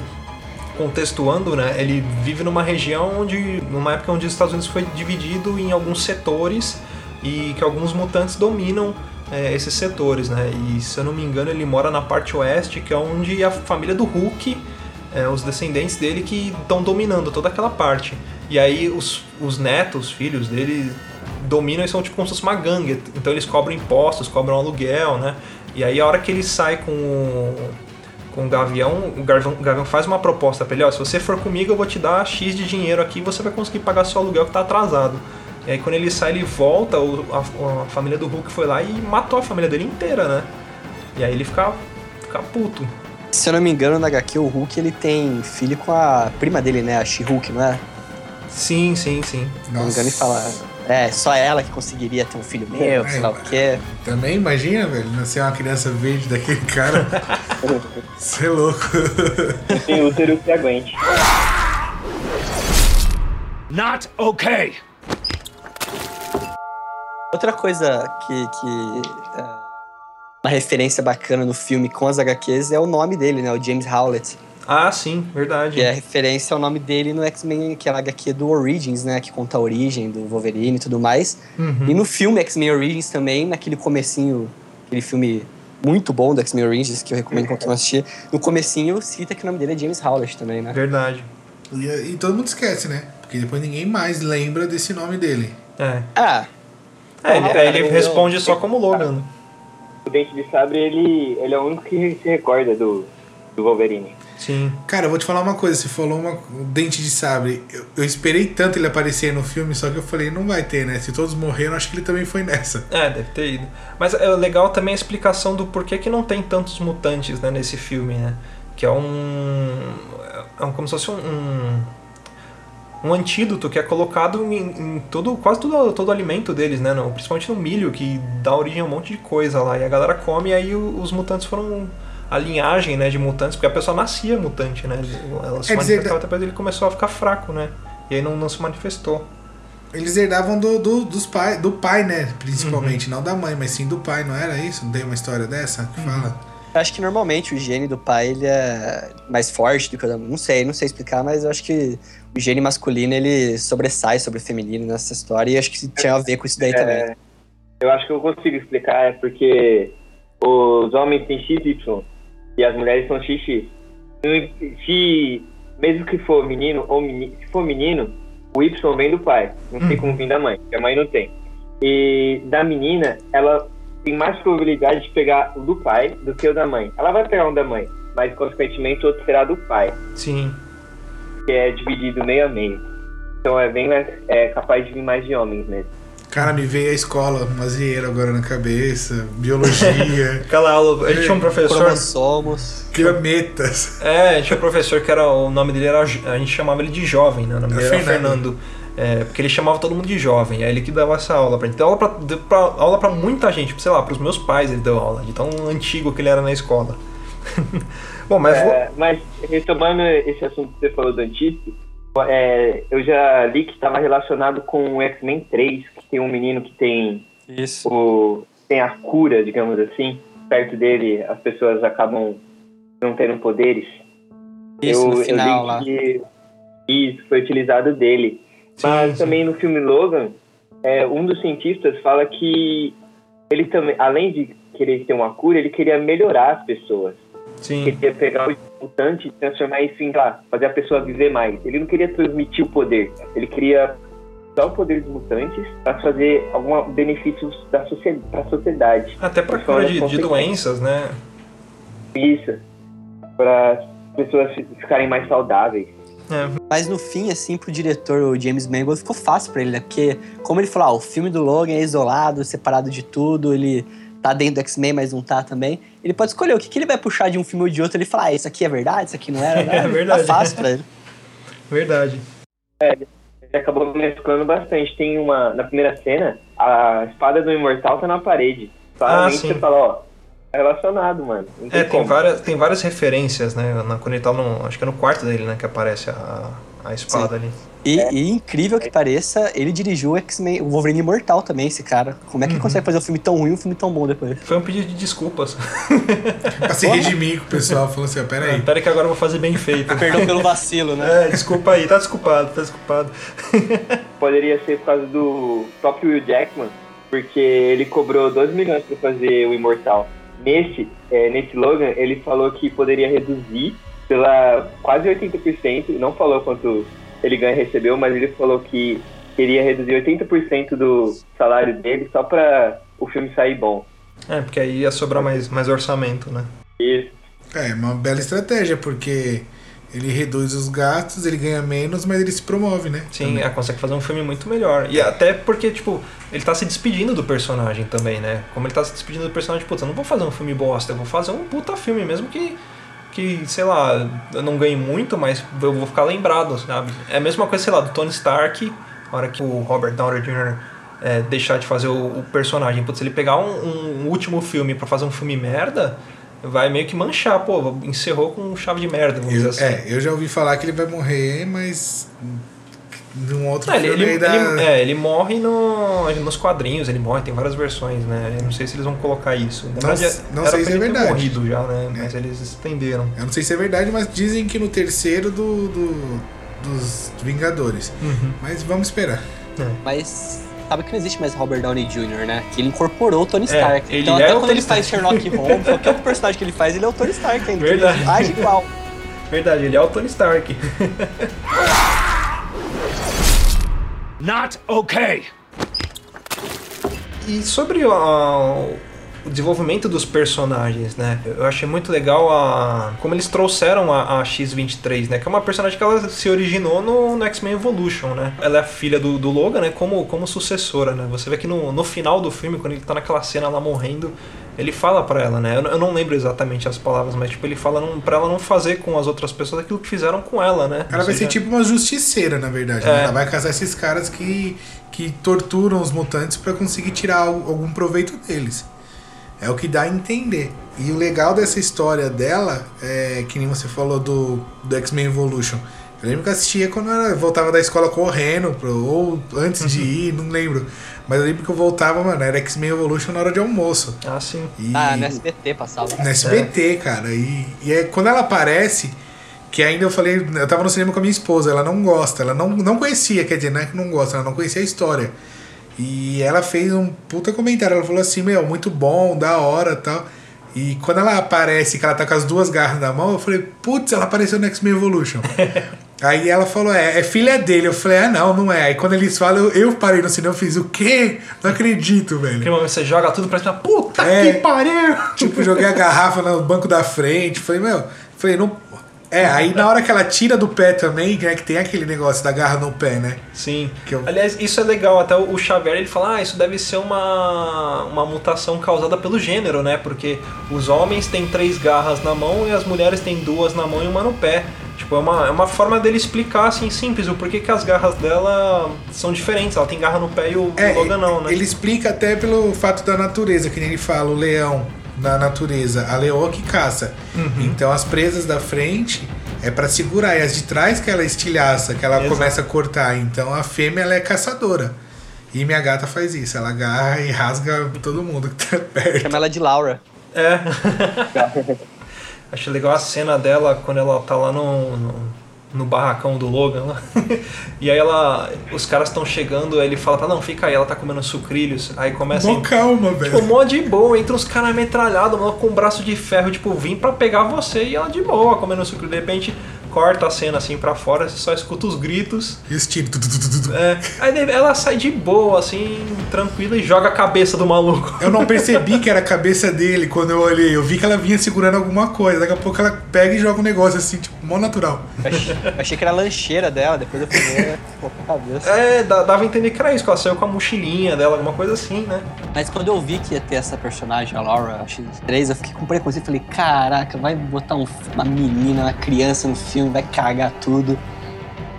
Speaker 1: contextuando, né? Ele vive numa região onde. numa época onde os Estados Unidos foi dividido em alguns setores e que alguns mutantes dominam é, esses setores, né? E se eu não me engano, ele mora na parte oeste, que é onde a família do Hulk, é, os descendentes dele que estão dominando toda aquela parte. E aí os, os netos, os filhos dele dominam e são tipo como se fosse uma gangue. Então eles cobram impostos, cobram aluguel, né? E aí a hora que ele sai com com o Gavião, o Gavião, o Gavião faz uma proposta pra ele, ó, se você for comigo eu vou te dar X de dinheiro aqui e você vai conseguir pagar seu aluguel que tá atrasado. E aí quando ele sai, ele volta, o, a, a, família do Hulk foi lá e matou a família dele inteira, né? E aí ele fica, fica puto.
Speaker 2: Se eu não me engano, na HQ, o Hulk ele tem filho com a prima dele, né? A She-Hulk, não é?
Speaker 1: Sim, sim, sim.
Speaker 2: Nossa. Não me engano em falar. É, só ela que conseguiria ter um filho meu, é, sei lá o quê.
Speaker 4: Também imagina, velho, nascer uma criança verde daquele cara. Você é louco.
Speaker 3: Tem útero que aguente.
Speaker 2: Not okay! Outra coisa que, que é uma referência bacana no filme com as HQs é o nome dele, né? O James Howlett.
Speaker 1: Ah, sim, verdade.
Speaker 2: Que é referência ao nome dele no X-Men, aquela HQ do Origins, né? Que conta a origem do Wolverine e tudo mais. Uhum. E no filme X-Men Origins também, naquele comecinho, aquele filme muito bom do X-Men Origins, que eu recomendo qualquer um assistir. No comecinho, cita que o nome dele é James Howlett também, né?
Speaker 1: Verdade.
Speaker 4: E, e, todo mundo esquece, né? Porque depois ninguém mais lembra desse nome dele.
Speaker 1: É.
Speaker 2: Ah.
Speaker 1: É, ele, ele responde só como Logan.
Speaker 3: O Dente de Sabre, ele, ele é o único que se recorda do, do Wolverine.
Speaker 1: Sim.
Speaker 4: Cara, eu vou te falar uma coisa. Você falou uma, o Dente de Sabre. Eu, eu, esperei tanto ele aparecer no filme, só que eu falei, não vai ter, né? Se todos morreram, acho que ele também foi nessa.
Speaker 1: É, deve ter ido. Mas é legal também a explicação do porquê que não tem tantos mutantes né, nesse filme, né? Que é um. É um, como se fosse um, um antídoto que é colocado em, em, todo, quase todo, todo o alimento deles, né? No, principalmente no milho, que dá origem a um monte de coisa lá. E a galera come e aí os mutantes foram a linhagem né, de mutantes, porque a pessoa nascia mutante, né? Ela se é manifestava depois ele começou a ficar fraco, né? E aí não, não se manifestou.
Speaker 4: Eles herdavam do, do, dos pai, do pai, né? Principalmente, uhum. não da mãe, mas sim do pai, não era isso? Não tem uma história dessa que uhum. fala?
Speaker 2: Eu acho que normalmente o gene do pai ele é mais forte do que o da mãe. Não sei, não sei explicar, mas eu acho que o gene masculino ele sobressai sobre o feminino nessa história e acho que tinha a ver com isso daí é, também.
Speaker 3: Eu acho que eu consigo explicar, é porque os homens têm XY e as mulheres são XX. Se, mesmo que for menino ou menino, se for menino, o Y vem do pai, não tem hum. como vir da mãe, porque a mãe não tem. E da menina, ela tem mais probabilidade de pegar o do pai do que o da mãe. Ela vai pegar um da mãe, mas consequentemente o outro será do pai.
Speaker 1: Sim.
Speaker 3: Que é dividido meio a meio. Então é bem mais, é capaz de vir mais de homens mesmo.
Speaker 4: Cara, me veio a escola, mazieiro agora na cabeça, biologia.
Speaker 1: Aquela aula, a gente tinha um professor.
Speaker 2: Cromossomos.
Speaker 4: Gametas.
Speaker 1: É, a gente tinha um professor que era. O nome dele era. A gente chamava ele de jovem, né? O nome dele era Fernando. Fernando. É, porque ele chamava todo mundo de jovem, é ele que dava essa aula pra gente. Deu aula pra, deu pra, aula pra muita gente, sei lá, pros meus pais ele deu aula, de tão antigo que ele era na escola.
Speaker 3: Bom, mas. É, vou... Mas retomando esse assunto que você falou do antigo, é, eu já li que estava relacionado com o X-Men 3, que tem um menino que tem
Speaker 1: Isso.
Speaker 3: o tem a cura, digamos assim. Perto dele, as pessoas acabam não tendo poderes.
Speaker 2: Isso, eu, no final, lá.
Speaker 3: Que isso foi utilizado dele. Sim, Mas sim. também no filme Logan, é, um dos cientistas fala que ele também, além de querer ter uma cura, ele queria melhorar as pessoas.
Speaker 1: Sim.
Speaker 3: Ele queria pegar o mutante e transformar isso em lá, fazer a pessoa viver mais. Ele não queria transmitir o poder, ele queria usar o poder dos mutantes para fazer alguns benefícios para a sociedade.
Speaker 1: Até para cura de, de doenças, né?
Speaker 3: Isso. Para as pessoas ficarem mais saudáveis.
Speaker 2: É. Mas no fim, assim, pro diretor, o James Mangold, ficou fácil para ele, né? Porque, como ele falou, ah, o filme do Logan é isolado, separado de tudo, ele tá dentro do X-Men, mas não tá também. Ele pode escolher o que, que ele vai puxar de um filme ou de outro. Ele fala, ah, isso aqui é verdade, isso aqui não era. Né?
Speaker 1: É verdade.
Speaker 2: Tá fácil pra ele.
Speaker 1: Verdade.
Speaker 3: É, ele acabou mesclando bastante. Tem uma. Na primeira cena, a espada do Imortal tá na parede. Claramente ah, você fala, ó, é relacionado, mano.
Speaker 1: é, tem várias, tem várias referências, né? Na, quando ele tá no. Acho que é no quarto dele, né? Que aparece a, a espada sim. ali.
Speaker 2: E, e incrível que pareça, ele dirigiu o X-Men, o Wolverine Imortal também, esse cara. Como é que ele consegue fazer um filme tão ruim e um filme tão bom depois?
Speaker 1: Foi um pedido de desculpas.
Speaker 4: Pra se redimir com o pessoal, falou assim: ó, pera aí.
Speaker 1: Pera que agora eu vou fazer bem feito.
Speaker 2: Perdão pelo vacilo, né?
Speaker 1: É, desculpa aí, tá desculpado, tá desculpado.
Speaker 3: Poderia ser por causa do próprio Will Jackman, porque ele cobrou 12 milhões pra fazer o Imortal. Nesse, é, nesse Logan, ele falou que poderia reduzir pela quase 80%, não falou quanto ele ganha e recebeu, mas ele falou que queria reduzir 80% do salário dele só pra o filme sair bom.
Speaker 1: É, porque aí ia sobrar mais, mais orçamento, né?
Speaker 3: Isso.
Speaker 4: É, uma bela estratégia, porque ele reduz os gastos, ele ganha menos, mas ele se promove, né?
Speaker 1: Sim,
Speaker 4: Também.
Speaker 1: é, consegue fazer um filme muito melhor. E até porque, tipo, ele tá se despedindo do personagem também, né? Como ele tá se despedindo do personagem, putz, eu não vou fazer um filme bosta, eu vou fazer um puta filme, mesmo que, que sei lá, eu não ganhe muito, mas eu vou ficar lembrado, sabe? É a mesma coisa, sei lá, do Tony Stark, na hora que o Robert Downey Jr. é, deixar de fazer o, o personagem. Putz, se ele pegar um, um último filme pra fazer um filme merda, vai meio que manchar, pô, encerrou com chave de merda, vamos
Speaker 4: Eu,
Speaker 1: dizer assim.
Speaker 4: é, eu já ouvi falar que ele vai morrer, mas. Num outro
Speaker 1: Não, ele,
Speaker 4: filme
Speaker 1: ele,
Speaker 4: ainda.
Speaker 1: ele- é, ele morre no, nos quadrinhos, ele morre, tem várias versões, né? Eu não sei se eles vão colocar isso. Na
Speaker 4: Não-
Speaker 1: verdade,
Speaker 4: não
Speaker 1: era
Speaker 4: sei se é verdade. É.
Speaker 1: morrido já, né? Mas eles estenderam.
Speaker 4: Eu não sei se é verdade, mas dizem que no terceiro do, do- dos Vingadores.
Speaker 1: Uhum.
Speaker 4: Mas vamos esperar.
Speaker 2: Mas sabe que não existe mais Robert Downey Jr., né? Que ele incorporou o Tony
Speaker 1: É,
Speaker 2: Stark.
Speaker 1: ele
Speaker 2: então
Speaker 1: é
Speaker 2: até quando ele faz Sherlock Holmes, qualquer outro personagem que ele faz, ele é o Tony Stark ainda.
Speaker 1: Verdade.
Speaker 2: Ele age igual.
Speaker 1: Verdade, ele é o Tony Stark.
Speaker 6: Not okay.
Speaker 1: E sobre a- o desenvolvimento dos personagens, né? Eu achei muito legal a como eles trouxeram a, a X-23, né? Que é uma personagem que ela se originou no, no X-Men Evolution, né? Ela é a filha do, do Logan, né? Como, como sucessora, né? Você vê que no, no final do filme, quando ele tá naquela cena lá morrendo, ele fala pra ela, né? Eu, eu não lembro exatamente as palavras, mas tipo, ele fala não, pra ela não fazer com as outras pessoas aquilo que fizeram com ela, né?
Speaker 4: Ela
Speaker 1: Ou
Speaker 4: vai
Speaker 1: seja,
Speaker 4: ser tipo uma justiceira, na verdade. né?
Speaker 1: É.
Speaker 4: Ela vai caçar esses caras que, que torturam os mutantes pra conseguir tirar al- algum proveito deles. É o que dá a entender. E o legal dessa história dela é que nem você falou do, do X-Men Evolution. Eu lembro que eu assistia quando eu voltava da escola correndo, ou antes de ir, não lembro. Mas eu lembro que eu voltava, mano, era X-Men Evolution na hora de almoço.
Speaker 1: Ah, sim.
Speaker 4: E-
Speaker 2: Ah, no SBT passava.
Speaker 4: no SBT, cara. E, e é, quando ela aparece, que ainda eu falei, eu tava no cinema com a minha esposa, ela não gosta, ela não, não conhecia, quer dizer, não é que não gosta, ela não conhecia a história. E ela fez um puta comentário, ela falou assim, meu, muito bom, da hora tal. E quando ela aparece, que ela tá com as duas garras na mão, eu falei, putz, ela apareceu no X-Men Evolution. Aí ela falou, é, é filha dele. Eu falei, ah, não, não é. Aí quando eles falam, eu, eu parei no cinema, eu fiz, o quê? Não acredito, velho.
Speaker 1: Aquele momento você joga tudo pra cima, puta
Speaker 4: É.
Speaker 1: que pariu!
Speaker 4: Tipo, joguei a garrafa no banco da frente. Falei, meu, falei, não. É, aí na hora que ela tira do pé também, né, que tem aquele negócio da garra no pé, né?
Speaker 1: Sim.
Speaker 4: Eu-
Speaker 1: Aliás, isso é legal. Até o Xavier ele fala: ah, isso deve ser uma, uma mutação causada pelo gênero, né? Porque os homens têm três garras na mão e as mulheres têm duas na mão e uma no pé. Tipo, é uma, é uma forma dele explicar assim, simples, o porquê que as garras dela são diferentes. Ela tem garra no pé e o,
Speaker 4: É,
Speaker 1: Logan não, né?
Speaker 4: ele explica até pelo fato da natureza, que nem ele fala, o leão na natureza, a leoa que caça.
Speaker 1: Uhum.
Speaker 4: Então as presas da frente é pra segurar, e as de trás que ela estilhaça, que ela
Speaker 1: Exato.
Speaker 4: começa a cortar. Então a fêmea ela é caçadora. E minha gata faz isso, ela agarra e rasga todo mundo que tá perto.
Speaker 2: Chama ela de Laura.
Speaker 1: É. Achei legal a cena dela quando ela tá lá no, no, no barracão do Logan lá. e aí ela. Os caras estão chegando, aí ele fala, tá, não, fica aí, ela tá comendo sucrilhos. Aí começa.
Speaker 4: Mó calma,
Speaker 1: Tipo,
Speaker 4: velho.
Speaker 1: mó de boa, entra uns caras metralhados, com um braço de ferro, tipo, vim pra pegar você e ela de boa, comendo sucrilho. De repente, corta a cena assim pra fora, você só escuta os gritos.
Speaker 4: E os tiros.
Speaker 1: É, aí ela sai de boa, assim, tranquila e joga a cabeça do maluco.
Speaker 4: Eu não percebi que era a cabeça dele quando eu olhei. Eu vi que ela vinha segurando alguma coisa. Daqui a pouco ela pega e joga um negócio assim, tipo, mó natural.
Speaker 2: Eu achei, achei que era a lancheira dela, depois eu ficou com a cabeça.
Speaker 1: É, dava a entender que era isso, que ela saiu com a mochilinha dela, alguma coisa assim, né?
Speaker 2: Mas quando eu vi que ia ter essa personagem, a Laura X3, eu fiquei com preconceito. Falei, caraca, vai botar um- uma menina, uma criança no filme, vai cagar tudo.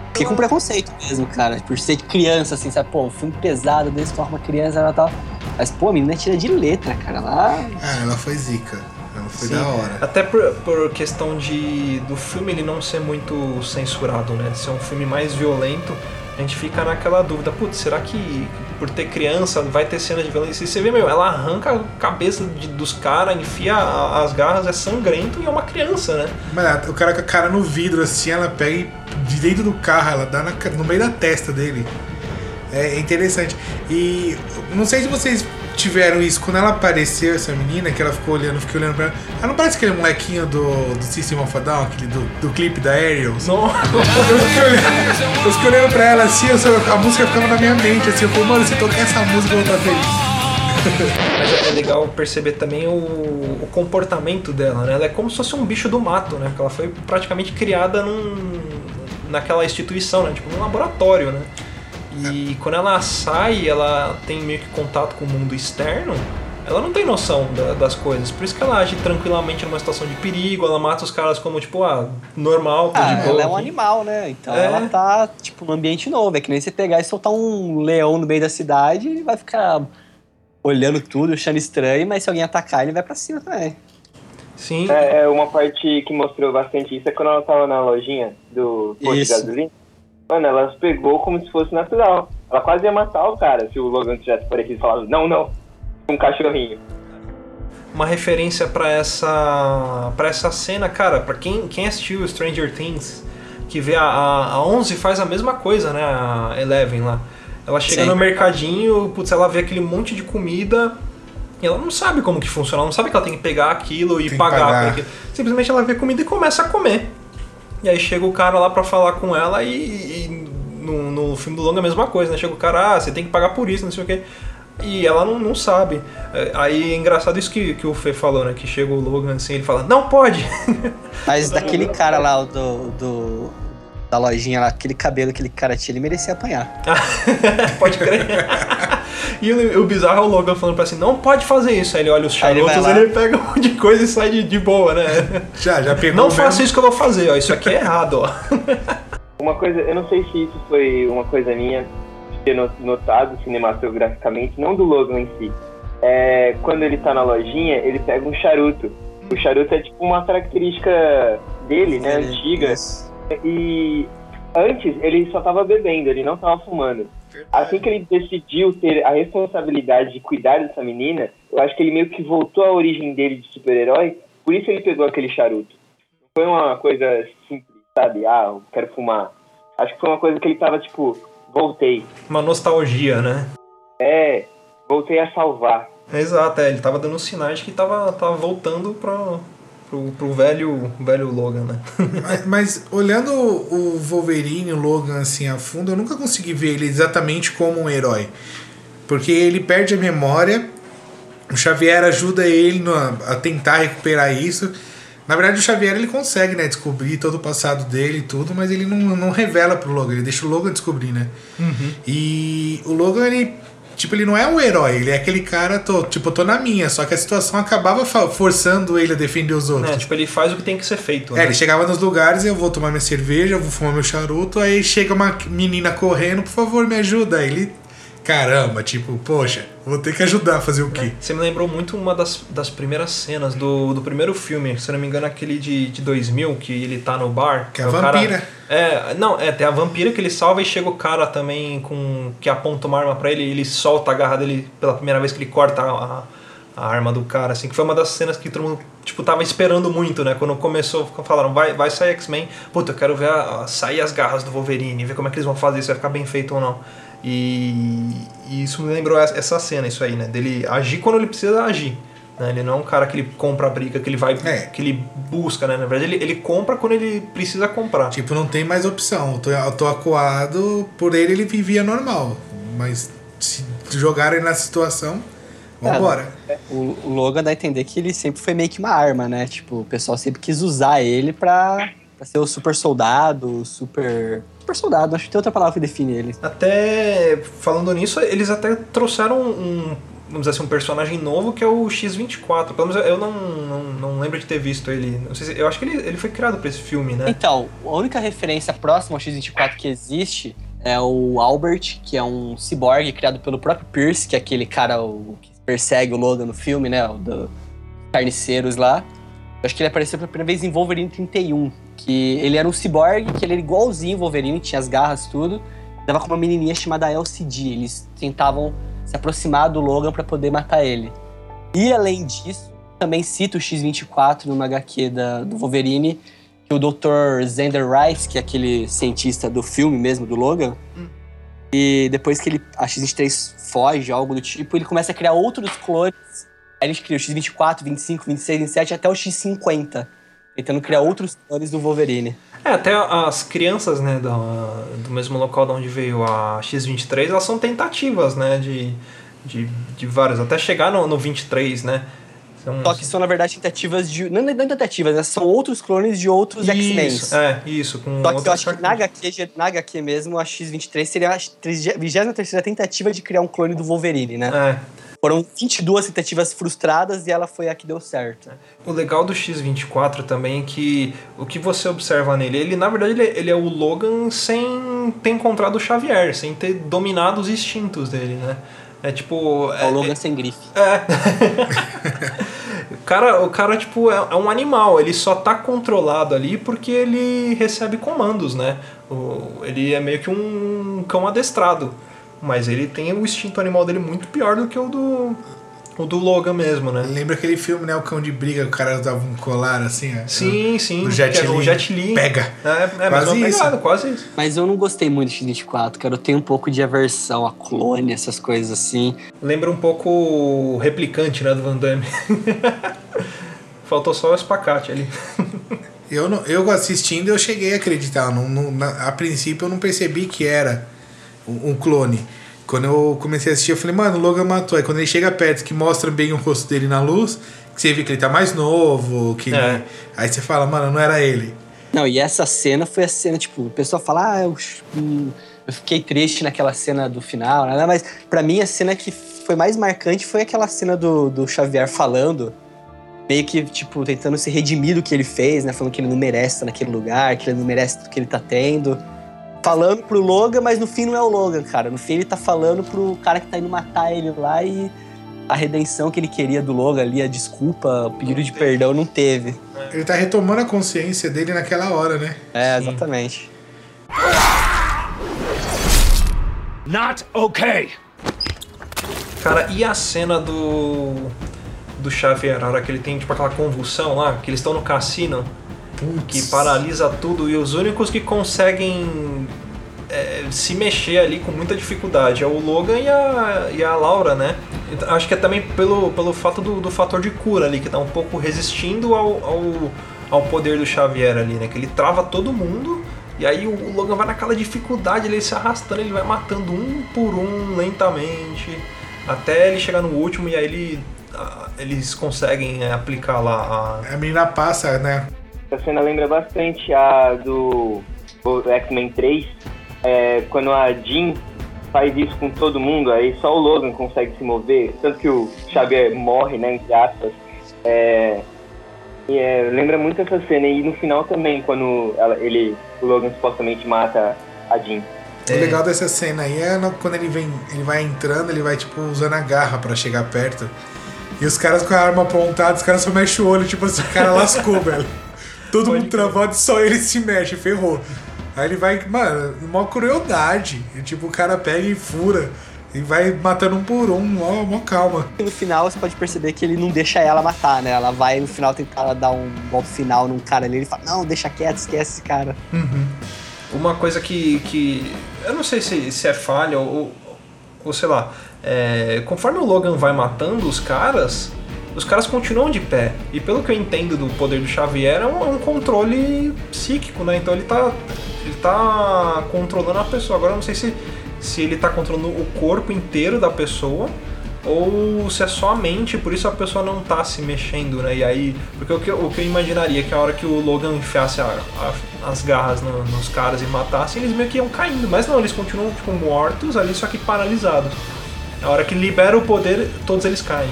Speaker 2: Fiquei com preconceito mesmo, cara, por ser criança, assim, sabe? Pô, um filme pesado, desse uma criança, ela tal. Mas, pô, a menina tira de letra, cara. Ela
Speaker 4: Ah, ela foi zica. Ela Foi
Speaker 1: Sim.
Speaker 4: da hora.
Speaker 1: Até por, por questão de do filme ele não ser muito censurado, né? De ser um filme mais violento, a gente fica naquela dúvida, putz, será que por ter criança vai ter cena de violência? E você vê, meu, ela arranca a cabeça de- dos caras, enfia as garras, é sangrento e é uma criança, né?
Speaker 4: Mano, o cara com a cara no vidro, assim, ela pega e de dentro do carro, ela dá na no meio da testa dele. É interessante. E não sei se vocês tiveram isso quando ela apareceu, essa menina, que ela ficou olhando, fiquei olhando pra ela. Ela não parece aquele molequinho do, do System of a Down, aquele do, do clipe da Ariels?
Speaker 1: Não,
Speaker 4: Eu fiquei olhando, eu fiquei olhando pra ela assim, eu a música ficava na minha mente, assim, eu falei, mano, se tocar essa música eu vou estar feliz.
Speaker 1: Mas é é legal perceber também o, o comportamento dela, né? Ela é como se fosse um bicho do mato, né? Porque ela foi praticamente criada num, naquela instituição, né? Tipo, num laboratório, né? E quando ela sai, ela tem meio que contato com o mundo externo, ela não tem noção da- das coisas. Por isso que ela age tranquilamente numa situação de perigo, ela mata os caras como, tipo, ah, normal, tá
Speaker 2: Ah,
Speaker 1: boa.
Speaker 2: ela é um
Speaker 1: aqui.
Speaker 2: animal, né? Então
Speaker 1: É.
Speaker 2: ela tá, tipo, num ambiente novo. É que nem você pegar e soltar um leão no meio da cidade e vai ficar olhando tudo, achando estranho, mas se alguém atacar, ele vai pra cima também.
Speaker 1: Sim,
Speaker 3: É, é uma parte que mostrou bastante isso é quando ela tava na lojinha do posto de gasolina. Mano, ela pegou como se fosse natural. Ela quase ia matar o cara se o Logan tivesse parecido e falado, não, não. Um cachorrinho.
Speaker 1: uma referência pra essa para essa cena, cara, pra quem, quem assistiu Stranger Things, que vê a, a, a 11 faz a mesma coisa, né, a Eleven lá. Ela chega
Speaker 2: Sim.
Speaker 1: no mercadinho, putz, ela vê aquele monte de comida e ela não sabe como que funciona, ela não sabe que ela tem que pegar aquilo e
Speaker 4: Tem
Speaker 1: pagar.
Speaker 4: pagar.
Speaker 1: por aquilo. Simplesmente ela vê comida e começa a comer. E aí chega o cara lá pra falar com ela e, e no, no filme do longa é a mesma coisa, né? Chega o cara, ah, você tem que pagar por isso, não sei o quê. E ela não, não sabe. É, Aí é engraçado isso que, que o Fê falou, né? Que chega o Logan assim, ele fala, não pode!
Speaker 2: Mas daquele cara lá, do, do- da lojinha lá, aquele cabelo que aquele cara tinha, ele merecia apanhar.
Speaker 1: pode crer. e o, o bizarro é o Logan falando pra assim, não pode fazer isso. Aí ele olha os
Speaker 2: ele
Speaker 1: charutos,
Speaker 2: lá.
Speaker 1: ele, pega um monte de coisa e sai de, de boa, né?
Speaker 4: Já, já pegou
Speaker 1: não
Speaker 4: mesmo.
Speaker 1: faça isso que eu vou fazer, ó. Isso aqui é errado, ó.
Speaker 3: Uma coisa, eu não sei se isso foi uma coisa minha de ter no- notado cinematograficamente, não do Logan em si. É, quando ele tá na lojinha, ele pega um charuto. O charuto é tipo uma característica dele, né, antiga. E antes ele só tava bebendo, ele não tava fumando. Assim que ele decidiu ter a responsabilidade de cuidar dessa menina, eu acho que ele meio que voltou à origem dele de super-herói, por isso ele pegou aquele charuto. Não foi uma coisa simples, sabe? Ah, eu quero fumar. Acho que foi uma coisa que ele tava tipo, voltei.
Speaker 1: Uma nostalgia, né?
Speaker 3: É, voltei a salvar.
Speaker 1: Exato, é, ele tava dando sinais de que tava, tava voltando pro, pro, pro velho, velho Logan, né?
Speaker 4: Mas, mas olhando o Wolverine, o Logan assim a fundo, eu nunca consegui ver ele exatamente como um herói. Porque ele perde a memória, o Xavier ajuda ele no- a tentar recuperar isso. Na verdade, o Xavier ele consegue, né, descobrir todo o passado dele e tudo, mas ele não, não revela pro Logan, ele deixa o Logan descobrir, né? E o Logan, ele, tipo, ele não é um herói, ele é aquele cara, tô, tipo, eu tô na minha, só que a situação acabava forçando ele a defender os outros.
Speaker 1: É, tipo, ele faz o que tem que ser feito,
Speaker 4: É,
Speaker 1: né?
Speaker 4: ele chegava nos lugares, eu vou tomar minha cerveja, eu vou fumar meu charuto, aí chega uma menina correndo, por favor, me ajuda. Aí ele, caramba, tipo, poxa, vou ter que ajudar a fazer o quê?
Speaker 1: Você me lembrou muito uma das, das primeiras cenas do, do primeiro filme, se não me engano, aquele de, de 2000, que ele tá no bar.
Speaker 4: Que é a
Speaker 1: o cara-
Speaker 4: vampira.
Speaker 1: é, não, é, tem a vampira que ele salva e chega o cara também com que aponta uma arma pra ele e ele solta a garra dele pela primeira vez que ele corta a, a arma do cara, assim, que foi uma das cenas que todo mundo, tipo, tava esperando muito, né? Quando começou, falaram, vai, vai sair X-Men, puta, eu quero ver a- a- sair as garras do Wolverine, ver como é que eles vão fazer, se vai ficar bem feito ou não. E, e isso me lembrou essa- cena, isso aí, né? Dele agir quando ele precisa agir. Né? Ele não é um cara que ele compra a briga, que ele vai.
Speaker 4: É.
Speaker 1: que ele busca, né? Na verdade, ele, ele compra quando ele precisa comprar.
Speaker 4: Tipo, não tem mais opção. Eu tô, eu tô acuado, por ele ele vivia normal. Mas se jogarem na situação, vambora.
Speaker 2: O, o Logan dá a entender que ele sempre foi meio que uma arma, né? Tipo, o pessoal sempre quis usar ele pra, pra ser o super soldado, o super. Super soldado, acho que tem outra palavra que define ele.
Speaker 1: Até falando nisso, eles até trouxeram um, vamos dizer assim, um personagem novo que é o X24. Pelo menos eu não, não, não lembro de ter visto ele. Não sei se- eu acho que ele, ele foi criado pra esse filme, né?
Speaker 2: Então, a única referência próxima ao X-24 que existe é o Albert, que é um ciborgue criado pelo próprio Pierce, que é aquele cara o, que persegue o Logan no filme, né? O do Carniceiros lá. Eu acho que ele apareceu pela primeira vez em Wolverine 31. Que ele era um cyborg, que ele era igualzinho o Wolverine, tinha as garras, tudo. Tava com uma menininha chamada LCD. Eles tentavam se aproximar do Logan para poder matar ele. E além disso, também cita o X-24 numa HQ da, do Wolverine, que o Dr. Xander Rice, que é aquele cientista do filme mesmo, do Logan, e depois que ele, a X-23 foge, algo do tipo, ele começa a criar outros clones. Aí ele cria o X-24, 25, 26, 27 até o X-50. Tentando criar outros clones do Wolverine.
Speaker 1: É, até as crianças, né, do, do mesmo local de onde veio a X-23, elas são tentativas, né, de, de, de várias, até chegar no, no 23, né.
Speaker 2: São, Só que são, na verdade, tentativas de. Não, não tentativas, né? São outros clones de outros X-Men.
Speaker 1: É, isso. Com
Speaker 2: Só que eu acho que na HQ, na HQ mesmo, a X-23 seria a 23 tentativa de criar um clone do Wolverine, né?
Speaker 1: É.
Speaker 2: Foram 22 tentativas frustradas e ela foi a que deu certo.
Speaker 1: O legal do X-24 também é que o que você observa nele, ele na verdade ele, ele é o Logan sem ter encontrado o Xavier, sem ter dominado os instintos dele, né? É tipo.
Speaker 2: É o Logan é, sem grife.
Speaker 1: É. o, cara, o cara, tipo, é, é, um animal. Ele só tá controlado ali porque ele recebe comandos, né? O, ele é meio que um cão adestrado. Mas ele tem o instinto animal dele muito pior do que o do, o do Logan mesmo, né?
Speaker 4: Lembra aquele filme, né? O Cão de Briga, o cara usava um colar assim?
Speaker 1: Sim, sim.
Speaker 4: O Jet, Li,
Speaker 1: o Jet Li.
Speaker 4: Pega.
Speaker 1: É, é quase isso. Pegada, quase isso.
Speaker 2: Mas eu não gostei muito de X-24, cara. Eu tenho um pouco de aversão a clone, essas coisas assim.
Speaker 1: Lembra um pouco o replicante, né, do Van Damme. Faltou só o espacate ali.
Speaker 4: eu, não, eu assistindo, eu cheguei a acreditar. Não, não, na, a princípio, eu não percebi que era um, um clone. Quando eu comecei a assistir, eu falei, mano, o Logan matou. Aí quando ele chega perto, que mostra bem o rosto dele na luz, que você vê que ele tá mais novo, que é. aí você fala, mano, não era ele.
Speaker 2: Não, e essa cena foi a cena, tipo, o pessoal fala, ah, eu, eu fiquei triste naquela cena do final, né? Mas para mim a cena que foi mais marcante foi aquela cena do, do Xavier falando, meio que, tipo, tentando se redimir do que ele fez, né? Falando que ele não merece estar naquele lugar, que ele não merece tudo que ele tá tendo falando pro Logan, mas no fim não é o Logan, cara. No fim ele tá falando pro cara que tá indo matar ele lá e a redenção que ele queria do Logan ali, a desculpa, o pedido de perdão não teve.
Speaker 4: Ele tá retomando a consciência dele naquela hora, né?
Speaker 2: É, exatamente.
Speaker 1: Not okay. Cara, e a cena do do Xavier, a hora que ele tem tipo aquela convulsão lá, que eles estão no cassino que paralisa tudo e os únicos que conseguem é, se mexer ali com muita dificuldade é o Logan e a, e a Laura, né? Então, acho que é também pelo, pelo fato do, do fator de cura ali, que tá um pouco resistindo ao, ao, ao poder do Xavier ali, né? Que ele trava todo mundo e aí o Logan vai naquela dificuldade, ele se arrastando, ele vai matando um por um lentamente, até ele chegar no último e aí ele, eles conseguem é, aplicar lá
Speaker 4: a. A menina passa, né?
Speaker 3: Essa cena lembra bastante a do X-Men 3, é, quando a Jean faz isso com todo mundo, aí só o Logan consegue se mover, tanto que o Xavier morre, né, entre aspas. É, é, lembra muito essa cena, e no final também, quando ela, ele, o Logan supostamente mata a Jean.
Speaker 4: O legal dessa cena aí é quando ele vem, ele vai entrando, ele vai tipo usando a garra para chegar perto. E os caras com a arma apontada, os caras só mexem o olho, tipo assim, o cara lascou, velho. Todo Pode mundo travado e só ele se mexe, ferrou. Aí ele vai, mano, uma crueldade. E, tipo, o cara pega e fura. E vai matando um por um, ó, mó calma.
Speaker 2: E no final você pode perceber que ele não deixa ela matar, né? Ela vai no final tentar dar um golpe final num cara ali. Ele fala, não, deixa quieto, esquece esse cara.
Speaker 1: Uhum. Uma coisa que, que. Eu não sei se, se é falha ou, ou sei lá. É, conforme o Logan vai matando os caras, os caras continuam de pé. E pelo que eu entendo do poder do Xavier, é um, é um controle psíquico, né? Então ele tá, ele tá controlando a pessoa. Agora eu não sei se, se ele tá controlando o corpo inteiro da pessoa ou se é só a mente, por isso a pessoa não tá se mexendo, né? E aí, porque o que, o que eu imaginaria é que a hora que o Logan enfiasse a, a, as garras no, nos caras e matasse, eles meio que iam caindo, mas não, eles continuam tipo mortos ali, só que paralisados. A hora que libera o poder, todos eles caem.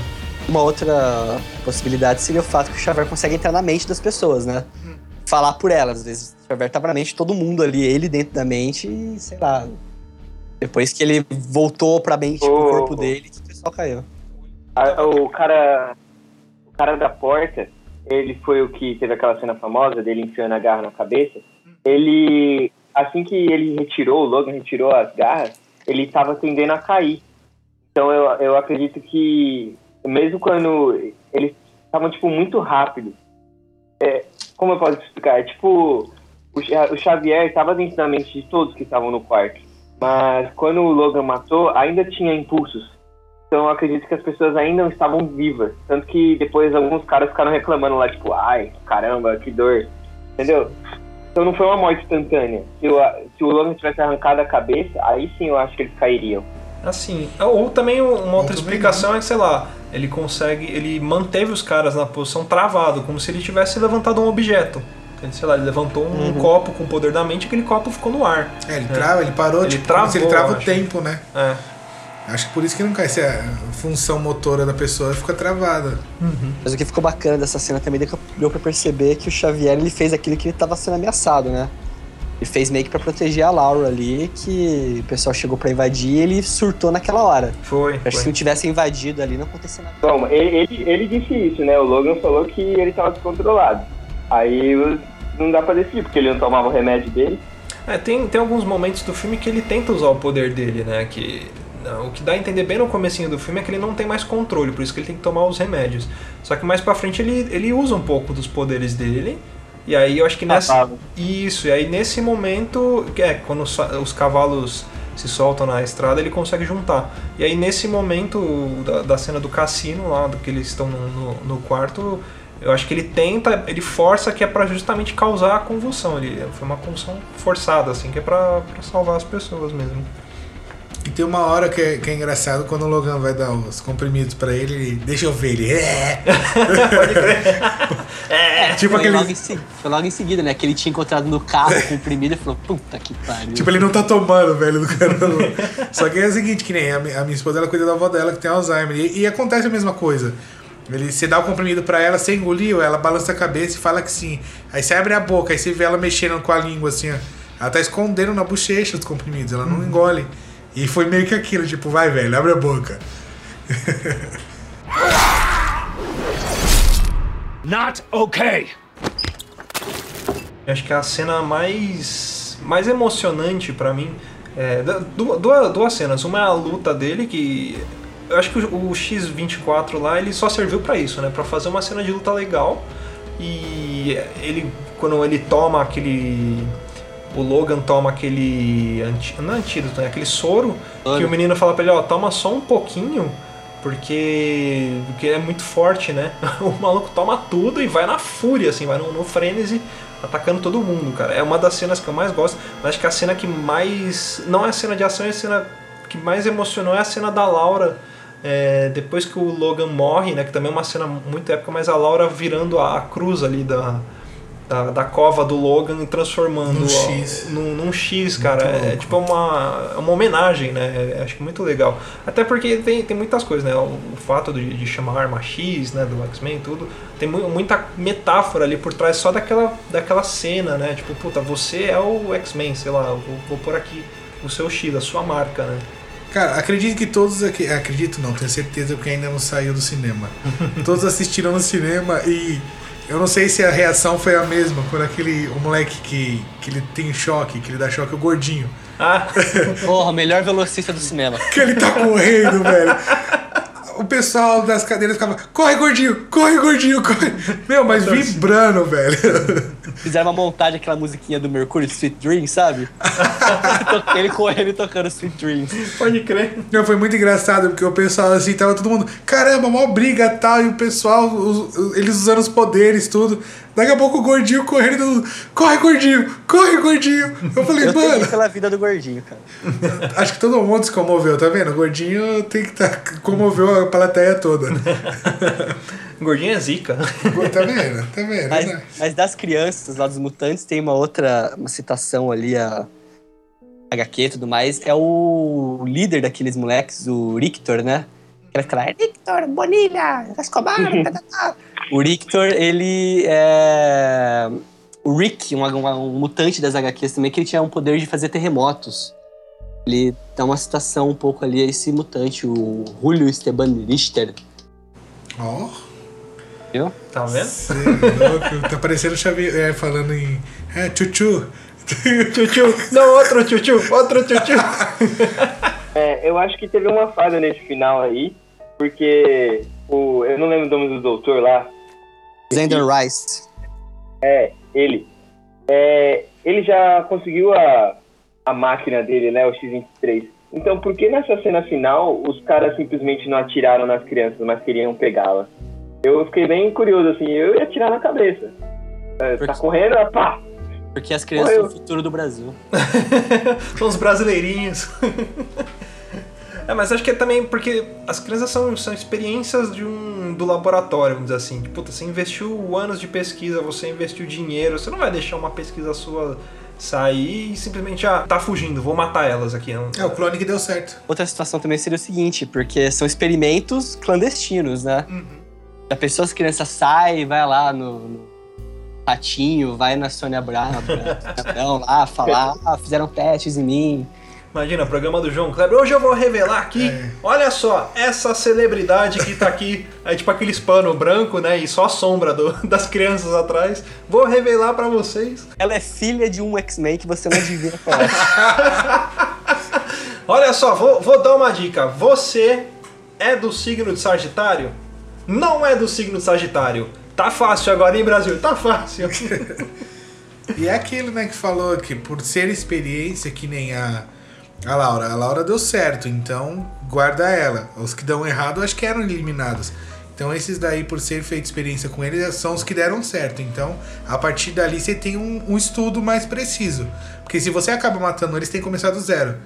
Speaker 2: Uma outra possibilidade seria o fato que o Xavier consegue entrar na mente das pessoas, né? Hum. Falar por elas. Às vezes o Xavier tava na mente de todo mundo ali, ele dentro da mente e, sei lá. Depois que ele voltou pra mente, oh. pro corpo dele, o pessoal caiu.
Speaker 3: o cara. O cara da porta, ele foi o que teve aquela cena famosa dele enfiando a garra na cabeça. Ele, assim que ele retirou, o Logan retirou as garras, ele estava tendendo a cair. Então eu, eu acredito que, mesmo quando eles estavam, tipo, muito rápido, é, como eu posso explicar? É tipo, o, Xavier estava dentro da mente de todos que estavam no quarto. Mas quando o Logan matou, ainda tinha impulsos. Então eu acredito que as pessoas ainda não estavam vivas. Tanto que depois alguns caras ficaram reclamando lá, tipo, ai, caramba, que dor. Entendeu? Então não foi uma morte instantânea. Se o, se o Logan tivesse arrancado a cabeça, aí sim eu acho que eles cairiam.
Speaker 1: Assim, ou também uma outra explicação é que, sei lá, ele consegue, ele manteve os caras na posição travado, como se ele tivesse levantado um objeto. Sei lá, ele levantou um uhum. copo com o poder da mente e aquele copo ficou no ar.
Speaker 4: É, ele trava, ele parou, ele tipo, travou, ele trava o tempo, né?
Speaker 1: É.
Speaker 4: Acho que por isso que não cai. Se a função motora da pessoa fica travada.
Speaker 2: Uhum. Mas o que ficou bacana dessa cena também deu pra perceber que o Xavier ele fez aquilo que ele tava sendo ameaçado, né? Ele fez meio que pra proteger a Laura ali, que o pessoal chegou pra invadir e ele surtou naquela hora.
Speaker 1: Foi.
Speaker 2: Acho que se não tivesse invadido ali, não acontecia nada.
Speaker 3: Bom, ele, ele, ele, disse isso, né? O Logan falou que ele tava descontrolado. Aí não dá pra decidir, porque ele não tomava o remédio dele.
Speaker 1: É, tem, tem alguns momentos do filme que ele tenta usar o poder dele, né? Que o que dá a entender bem no comecinho do filme é que ele não tem mais controle, por isso que ele tem que tomar os remédios. Só que mais pra frente ele, ele usa um pouco dos poderes dele e aí eu acho que nessa. Isso, e aí nesse momento, é, quando os, os, cavalos se soltam na estrada, ele consegue juntar. E aí nesse momento da, da cena do cassino, lá, do que eles estão no, no, no, quarto, eu acho que ele tenta, ele força que é para justamente causar a convulsão. Ele, foi uma convulsão forçada, assim, que é pra, pra salvar as pessoas mesmo.
Speaker 4: E tem uma hora que é, que é engraçado quando o Logan vai dar os comprimidos pra ele, ele deixa eu ver ele. É! Pode crer.
Speaker 2: é, tipo foi, aquele... logo em, foi logo em seguida, né? Que ele tinha encontrado no carro comprimido e falou, puta que pariu.
Speaker 4: Tipo, ele não tá tomando, velho, do caramba. Só que é o seguinte, que nem a, minha esposa, ela cuida da avó dela que tem Alzheimer. E, e acontece a mesma coisa. Ele, você dá o comprimido pra ela, você engoliu, ela balança a cabeça e fala que sim. Aí você abre a boca, aí você vê ela mexendo com a língua assim, ó. Ela tá escondendo na bochecha os comprimidos, ela não uhum. engole. E foi meio que aquilo, tipo, vai, velho, abre a boca.
Speaker 1: Not okay. Acho que a cena mais mais emocionante para mim é duas, duas cenas. Uma é a luta dele que eu acho que o, o X24 lá ele só serviu para isso, né, para fazer uma cena de luta legal. E ele quando ele toma aquele o Logan toma aquele. Anti, não é antídoto, né? Aquele soro que o menino fala pra ele, ó, toma só um pouquinho, porque, porque é muito forte, né? O maluco toma tudo e vai na fúria, assim, vai no, no frenesi atacando todo mundo, cara. É uma das cenas que eu mais gosto, mas acho que a cena que mais. Não é a cena de ação, é a cena que mais emocionou é a cena da Laura. É, depois que o Logan morre, né? Que também é uma cena muito épica, mas a Laura virando a, a cruz ali da, da, da cova do Logan e transformando
Speaker 4: num X,
Speaker 1: num, num X cara. É, é, tipo uma, uma homenagem, né? É, acho que muito legal. Até porque tem, tem muitas coisas, né? O, o fato de, de, chamar arma X, né? Do X-Men e tudo. Tem mu muita metáfora ali por trás só daquela, daquela cena, né? Tipo, puta, você é o X-Men, sei lá, vou, vou pôr aqui o seu X, a sua marca, né?
Speaker 4: Cara, acredito que todos aqui. Acredito não, tenho certeza porque ainda não saiu do cinema. todos assistiram no cinema e eu não sei se a reação foi a mesma quando aquele o moleque que, que ele tem choque, que ele dá choque, o gordinho.
Speaker 2: Ah, porra, melhor velocista do cinema.
Speaker 4: que ele tá correndo, velho o pessoal das cadeiras ficava, corre gordinho, corre gordinho, corre. Meu, mas vibrando, velho.
Speaker 2: Fizeram uma montagem aquela musiquinha do Mercúrio, Sweet Dreams, sabe? Ele correndo e tocando Sweet Dreams.
Speaker 1: Pode crer.
Speaker 4: Não, foi muito engraçado, porque o pessoal assim, tava todo mundo, caramba, mó briga tal, e o pessoal, os, eles usando os poderes, tudo. Daqui a pouco o gordinho correndo, corre gordinho, corre gordinho. Eu falei,
Speaker 2: eu
Speaker 4: mano.
Speaker 2: pela vida do gordinho, cara.
Speaker 4: Acho que todo mundo se comoveu, tá vendo? O gordinho tem que estar. Tá, comoveu a plateia toda.
Speaker 1: gordinho é zica.
Speaker 4: Tá vendo? Tá vendo?
Speaker 2: Mas, mas, das crianças lá dos mutantes tem uma outra uma citação ali, a HQ e tudo mais. É o líder daqueles moleques, o Rictor, né? Aquela, Rictor, Bonilha, Escobar, tá, tá, tá. O Rictor, ele é. O Rick, um, um, um, mutante das HQs também, que ele tinha um poder de fazer terremotos. Ele dá uma citação um pouco ali a esse mutante, o Julio Esteban Richter.
Speaker 4: Oh.
Speaker 2: Viu?
Speaker 1: Tá vendo?
Speaker 4: Cê é louco, tá parecendo Xavier falando em. É, tchutchu.
Speaker 1: Tchutchu. Não, outro tchutchu. Outro tchutchu.
Speaker 3: É, eu acho que teve uma falha nesse final aí, porque o, eu não lembro o nome do doutor lá.
Speaker 2: Xander Rice.
Speaker 3: É, ele. É, ele já conseguiu a, a máquina dele, né? O X-23. Então, por que nessa cena final os caras simplesmente não atiraram nas crianças, mas queriam pegá-la? Eu fiquei bem curioso, assim, eu ia atirar na cabeça. É, tá
Speaker 2: Porque-
Speaker 3: correndo, ah, pá!
Speaker 2: Porque as crianças
Speaker 3: Morreu.
Speaker 2: são o futuro do Brasil.
Speaker 1: São os brasileirinhos. É, mas acho que é também porque as crianças são, são experiências de um, do laboratório, vamos dizer assim. Puta, você investiu anos de pesquisa, você investiu dinheiro, você não vai deixar uma pesquisa sua sair e simplesmente, ah, tá fugindo, vou matar elas aqui. Não.
Speaker 4: É o clone que deu certo.
Speaker 2: Outra situação também seria o seguinte, porque são experimentos clandestinos, né? A pessoa, as crianças saem, vai lá no, no Ratinho, vai na Sônia Abrão lá falar, ah, fizeram testes em mim.
Speaker 1: Imagina, programa do João Kleber. Hoje eu vou revelar aqui,
Speaker 4: É.
Speaker 1: olha só, essa celebridade que tá aqui, é tipo aqueles pano branco, né? E só a sombra do- das crianças atrás. Vou revelar pra vocês.
Speaker 2: Ela é filha de um X-Men que você não devia falar.
Speaker 1: Olha só, vou, vou dar uma dica. Você é do signo de Sagitário? Não é do signo Sagitário. Tá fácil agora, hein, Brasil? Tá fácil.
Speaker 4: E é aquilo, né, que falou que por ser experiência, que nem a, a Laura. A Laura deu certo, então guarda ela. Os que dão errado, acho que eram eliminados. Então esses daí, por ser feito experiência com eles, são os que deram certo. Então, a partir dali, você tem um, um estudo mais preciso. Porque se você acaba matando eles, tem que começar do zero.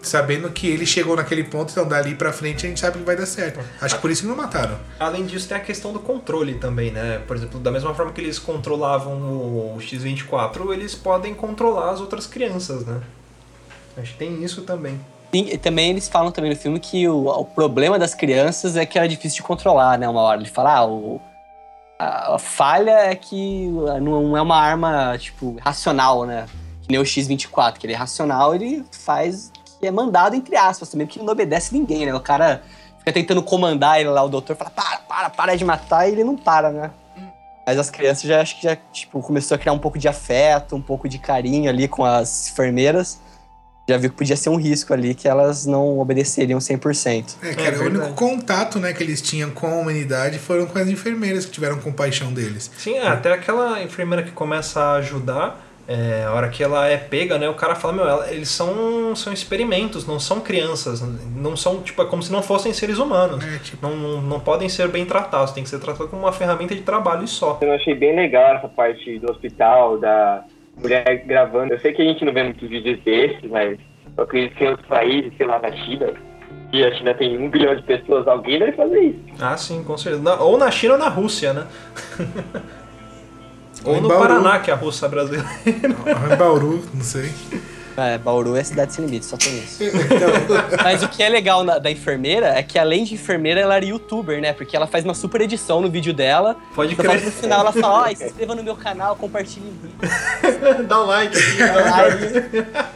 Speaker 4: Sabendo que ele chegou naquele ponto, então dali pra frente a gente sabe que vai dar certo. Acho que por isso que não mataram.
Speaker 1: Além disso, tem a questão do controle também, né? Por exemplo, da mesma forma que eles controlavam o X-24, eles podem controlar as outras crianças, né? Acho que tem isso também.
Speaker 2: Também eles falam também no filme que o, o problema das crianças é que era difícil de controlar, né? Uma hora ele fala, ah, o, a, a falha é que não é uma arma, tipo, racional, né? Que nem o X-24, que ele é racional, ele faz que é mandado, entre aspas, também, porque não obedece ninguém, né? O cara fica tentando comandar ele lá, o doutor fala, para, para, para de matar, e ele não para, né? Mas as crianças já acho que já, tipo, começou a criar um pouco de afeto, um pouco de carinho ali com as enfermeiras já viu que podia ser um risco ali que elas não obedeceriam 100%.
Speaker 4: É, que
Speaker 1: É
Speaker 4: era o
Speaker 1: verdade.
Speaker 4: único contato né, que eles tinham com a humanidade foram com as enfermeiras que tiveram compaixão deles.
Speaker 1: Sim, é, até aquela enfermeira que começa a ajudar, é, a hora que ela é pega, né? O cara fala, meu, ela- eles são, são experimentos, não são crianças. Não são, tipo, é como se não fossem seres humanos.
Speaker 4: É, tipo,
Speaker 1: Não, não, não podem ser bem tratados, tem que ser tratado como uma ferramenta de trabalho e só.
Speaker 3: Eu achei bem legal essa parte do hospital, da mulher gravando. Eu sei que a gente não vê muitos vídeos desses, mas eu acredito que em outros países, sei lá, na China, e a China tem um bilhão de pessoas, alguém deve fazer isso.
Speaker 1: Ah, sim, com certeza. Na- ou na China ou na Rússia, né? ou
Speaker 4: Em
Speaker 1: no
Speaker 4: Bauru.
Speaker 1: Paraná, que é a Rússia brasileira.
Speaker 4: em Bauru, não sei.
Speaker 2: É, Bauru é cidade sem limites, só tem isso. Mas o que é legal na- da enfermeira é que além de enfermeira, ela era youtuber, né? Porque ela faz uma super edição no vídeo dela.
Speaker 1: Pode
Speaker 2: Só fala
Speaker 1: crer.
Speaker 2: no final ela fala, ó, se inscreva no meu canal, compartilhe o vídeo.
Speaker 1: Dá um like dá um
Speaker 2: Aí,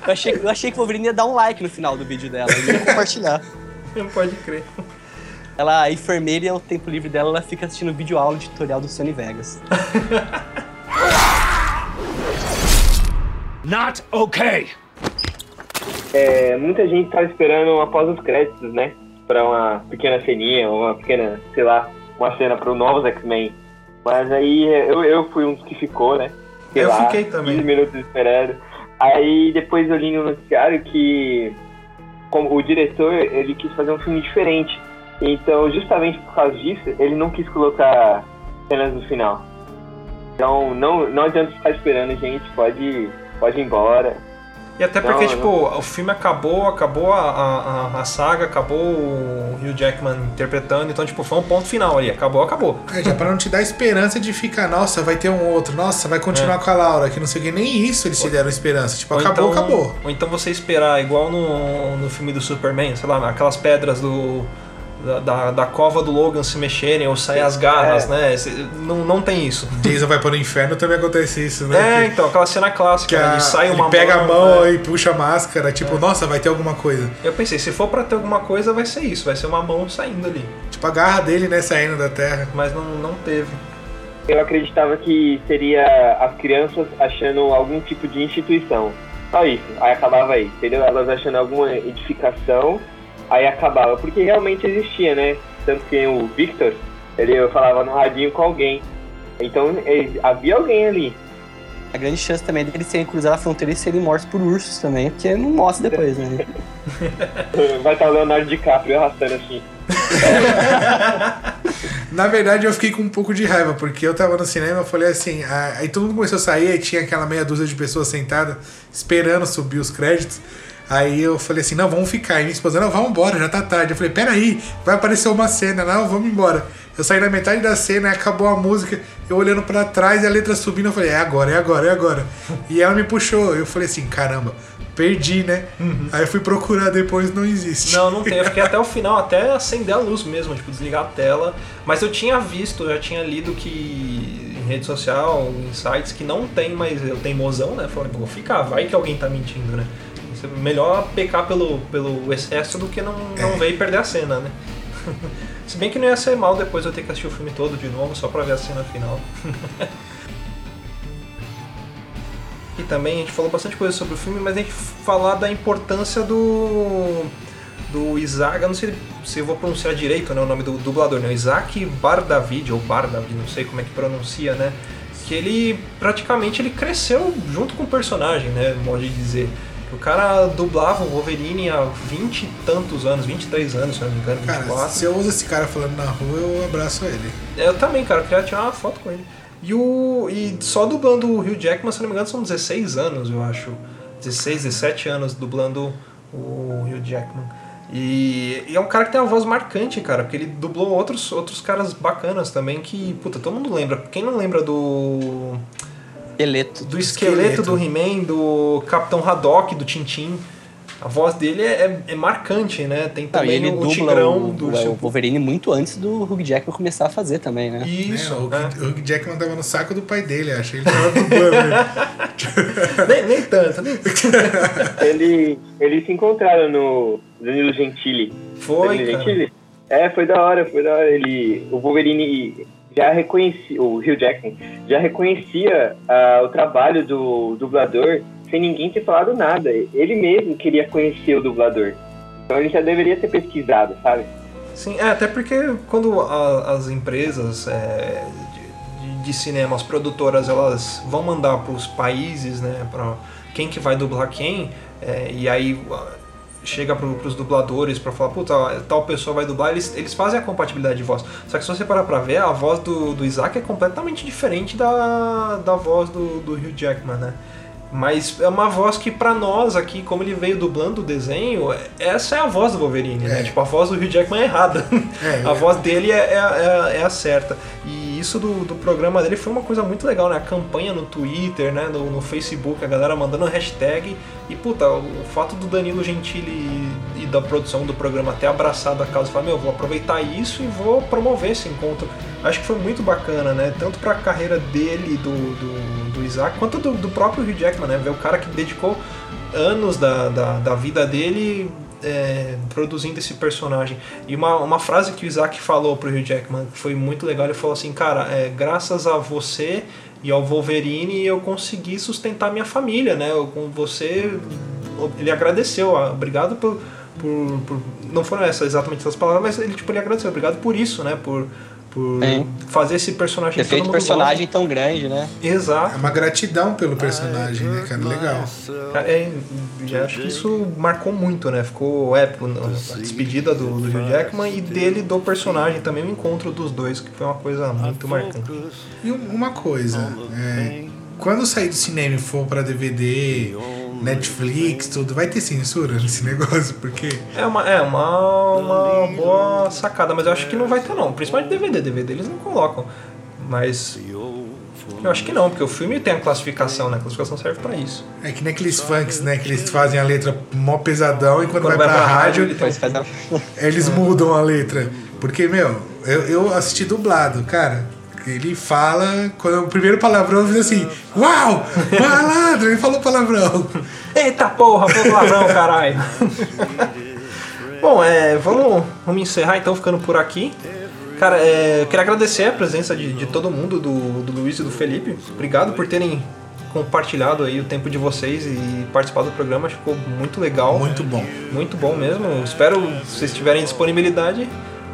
Speaker 2: eu, achei, eu achei que o Wolverine ia dar um like no final do vídeo dela, ele ia compartilhar.
Speaker 1: like. Pode crer.
Speaker 2: Ela, a enfermeira, e o tempo livre dela, ela fica assistindo vídeo aula de tutorial do Sony Vegas.
Speaker 6: Not okay.
Speaker 3: É, muita gente tava esperando após os créditos, né? Pra uma pequena ceninha, uma pequena, sei lá, uma cena pro novos X-Men. Mas aí eu, eu fui um dos que ficou, né? Sei
Speaker 1: Eu
Speaker 3: lá,
Speaker 1: fiquei também.
Speaker 3: 15 minutos esperando. Aí depois eu li no noticiário que como o diretor ele quis fazer um filme diferente. Então, justamente por causa disso, ele não quis colocar cenas no final. Então, não, não adianta ficar esperando, gente. Pode, pode ir embora.
Speaker 1: E até porque,
Speaker 3: Não,
Speaker 1: tipo, o filme acabou, acabou a, a, a saga, acabou o Hugh Jackman interpretando, então, tipo, foi um ponto final ali. Acabou, acabou.
Speaker 4: É, já pra não te dar esperança de ficar, nossa, vai ter um outro, nossa, vai continuar com a Laura, que não sei o que, nem isso eles te deram esperança. Tipo,
Speaker 1: É. Ou
Speaker 4: acabou,
Speaker 1: então-
Speaker 4: acabou.
Speaker 1: Ou então você esperar, igual no, no filme do Superman, sei lá, aquelas pedras do, da, da, da cova do Logan se mexerem ou sair as garras,
Speaker 3: É.
Speaker 1: né? Não, não tem isso.
Speaker 4: Jason vai para o inferno também acontece isso, né?
Speaker 1: É,
Speaker 4: Que-
Speaker 1: então, aquela cena
Speaker 4: que
Speaker 1: clássica,
Speaker 4: a-
Speaker 1: né, de sai uma
Speaker 4: ele pega a mão
Speaker 1: né?
Speaker 4: e puxa a máscara, tipo, nossa, vai ter alguma coisa.
Speaker 1: Eu pensei, se for pra ter alguma coisa, vai ser isso, vai ser uma mão saindo ali.
Speaker 4: Tipo, a garra dele, né, saindo da terra.
Speaker 1: Mas não, não teve.
Speaker 3: Eu acreditava que seria as crianças achando algum tipo de instituição. Só isso. Aí acabava aí, entendeu? Elas achando alguma edificação, aí acabava. Porque realmente existia, né? Tanto que o Victor, ele falava no radinho com alguém. Então ele- havia alguém ali.
Speaker 2: A grande chance também deles serem cruzado a fronteira e serem mortos por ursos também, porque não mostra depois, né?
Speaker 3: Vai estar o Leonardo DiCaprio arrastando assim.
Speaker 4: Na verdade, eu fiquei com um pouco de raiva, porque eu tava no cinema, eu falei assim, aí todo mundo começou a sair, aí tinha aquela meia dúzia de pessoas sentadas, esperando subir os créditos. Aí eu falei assim, não, vamos ficar. E minha esposa, não, vamos embora, já tá tarde. Eu falei, peraí, vai aparecer uma cena, não, vamos embora. Eu saí na metade da cena, acabou a música, eu olhando pra trás e a letra subindo, eu falei, é agora, é agora, é agora. E ela me puxou, eu falei assim, caramba, perdi, né? Aí eu fui procurar depois, não existe.
Speaker 1: Não, não tem. Eu fiquei até o final, até acender a luz mesmo, tipo, desligar a tela. Mas eu tinha visto, eu já tinha lido que em rede social, em sites, que não tem, mas eu tenho mozão, né? Falei, vou ficar, vai que alguém tá mentindo, né? Melhor pecar pelo, pelo excesso do que não, não
Speaker 4: É.
Speaker 1: ver e perder a cena, né? Se bem que não ia ser mal depois eu ter que assistir o filme todo de novo, só pra ver a cena final. E também a gente falou bastante coisa sobre o filme, mas a gente falar da importância do do Isaac, eu não sei se eu vou pronunciar direito né, o nome do dublador, né? Isaac Bardavid, ou Bardavid, não sei como é que pronuncia, né? Que ele praticamente ele cresceu junto com o personagem, né? Modo de dizer. O cara dublava o Wolverine há 20 e tantos anos, 23 anos, se não me engano,
Speaker 4: Cara,
Speaker 1: 24.
Speaker 4: se eu uso esse cara falando na rua, eu abraço ele.
Speaker 1: Eu também, cara, eu queria tirar uma foto com ele. E, o, e só dublando o Hugh Jackman, se não me engano, são 16 anos, eu acho. 16, 17 anos dublando o Hugh Jackman. E, e é um cara que tem uma voz marcante, cara, porque ele dublou outros, outros caras bacanas também que, puta, todo mundo lembra. Quem não lembra do.
Speaker 2: Esqueleto.
Speaker 1: Do esqueleto,
Speaker 4: Esqueleto.
Speaker 1: do He-Man, do Capitão Haddock, do Tintin. A voz dele é, é, é marcante, né? Tem
Speaker 2: Não,
Speaker 1: também
Speaker 2: ele
Speaker 1: o
Speaker 2: dubla
Speaker 1: Tigrão
Speaker 2: o,
Speaker 1: do
Speaker 2: o, Wolverine muito antes do Hugh Jackman começar a fazer também, né?
Speaker 1: Isso,
Speaker 4: É, o,
Speaker 1: né?
Speaker 4: o Hugh Jackman tava no saco do pai dele, acho. Ele tava dublando
Speaker 1: nem, nem tanto, nem
Speaker 3: Ele, eles se encontraram no Danilo Gentili.
Speaker 1: Foi,
Speaker 3: Danilo
Speaker 1: cara.
Speaker 3: Gentili? É, foi da hora, foi da hora. Ele, o Wolverine já reconhecia, o Hugh Jackman já reconhecia ah, o trabalho do dublador sem ninguém ter falado nada. Ele mesmo queria conhecer o dublador. Então ele já deveria ter pesquisado, sabe?
Speaker 1: Sim, é, até porque quando a- as empresas é, de, de- cinema, as produtoras, elas vão mandar para os países, né, para quem que vai dublar quem, é, e aí chega para os dubladores para falar, puta, tal pessoa vai dublar, eles, eles fazem a compatibilidade de voz. Só que se você parar para ver, a voz do, do Isaac é completamente diferente da, da voz do, do Hugh Jackman, né? Mas é uma voz que pra nós aqui, como ele veio dublando o desenho, essa é a voz do Wolverine, né?
Speaker 4: É.
Speaker 1: Tipo, a voz do Hugh Jackman é errada.
Speaker 4: É,
Speaker 1: a
Speaker 4: é.
Speaker 1: voz dele é, é, é- é a certa. E isso do, do programa dele foi uma coisa muito legal, né? A campanha no Twitter, né? No, no Facebook, a galera mandando hashtag. E, puta, o, o fato do Danilo Gentili e, e da produção do programa ter abraçado a causa e falar, meu, vou aproveitar isso e vou promover esse encontro. Acho que foi muito bacana, né? Tanto pra carreira dele, do, do, do Isaac, quanto do, do próprio Hugh Jackman, né? Ver o cara que dedicou anos da, da, da vida dele é, produzindo esse personagem. E uma, uma frase que o Isaac falou pro Hugh Jackman foi muito legal, ele falou assim, cara, é, graças a você e ao Wolverine eu consegui sustentar minha família, né? Eu, com você, ele agradeceu, ah, obrigado por, por, por- não foram essas exatamente essas palavras, mas ele tipo ele agradeceu, obrigado por isso, né? Por por
Speaker 2: Sim.
Speaker 1: fazer esse personagem
Speaker 2: Ter feito personagem tão grande, né?
Speaker 1: gosta. Exato.
Speaker 4: É uma gratidão pelo personagem, né, cara? Legal.
Speaker 1: É, já acho que isso marcou muito, né? Ficou épico a despedida do, do Hugh Jackman e dele do personagem também, o encontro dos dois, que foi uma coisa muito marcante.
Speaker 4: E um- uma coisa, é, quando sair do cinema e for pra DVD, Netflix, tudo, vai ter censura nesse negócio, porque
Speaker 1: É uma, é uma, uma boa sacada, mas eu acho que não vai ter não. Principalmente DVD, DVD eles não colocam. Mas Eu acho que não, porque o filme tem a classificação, né? A classificação serve pra isso.
Speaker 4: É que nem aqueles funks, né? Que eles fazem a letra mó pesadão e quando,
Speaker 1: Quando
Speaker 4: vai,
Speaker 1: vai
Speaker 4: pra,
Speaker 1: pra rádio,
Speaker 4: rádio,
Speaker 1: ele
Speaker 2: Depois faz a...
Speaker 4: eles mudam a letra. Porque, meu, eu, eu assisti dublado, cara. Ele fala, quando o primeiro palavrão, eu fiz assim: Uau! Malandro! Ele falou palavrão.
Speaker 1: Eita porra, palavrão, caralho. Bom, é, vamos, vamos encerrar então ficando por aqui. Cara, é, eu queria agradecer a presença de, de todo mundo, do, do Luiz e do Felipe. Obrigado por terem compartilhado aí o tempo de vocês e participado do programa. Ficou muito legal.
Speaker 4: Muito bom.
Speaker 1: Muito bom mesmo. Espero, se vocês tiverem disponibilidade,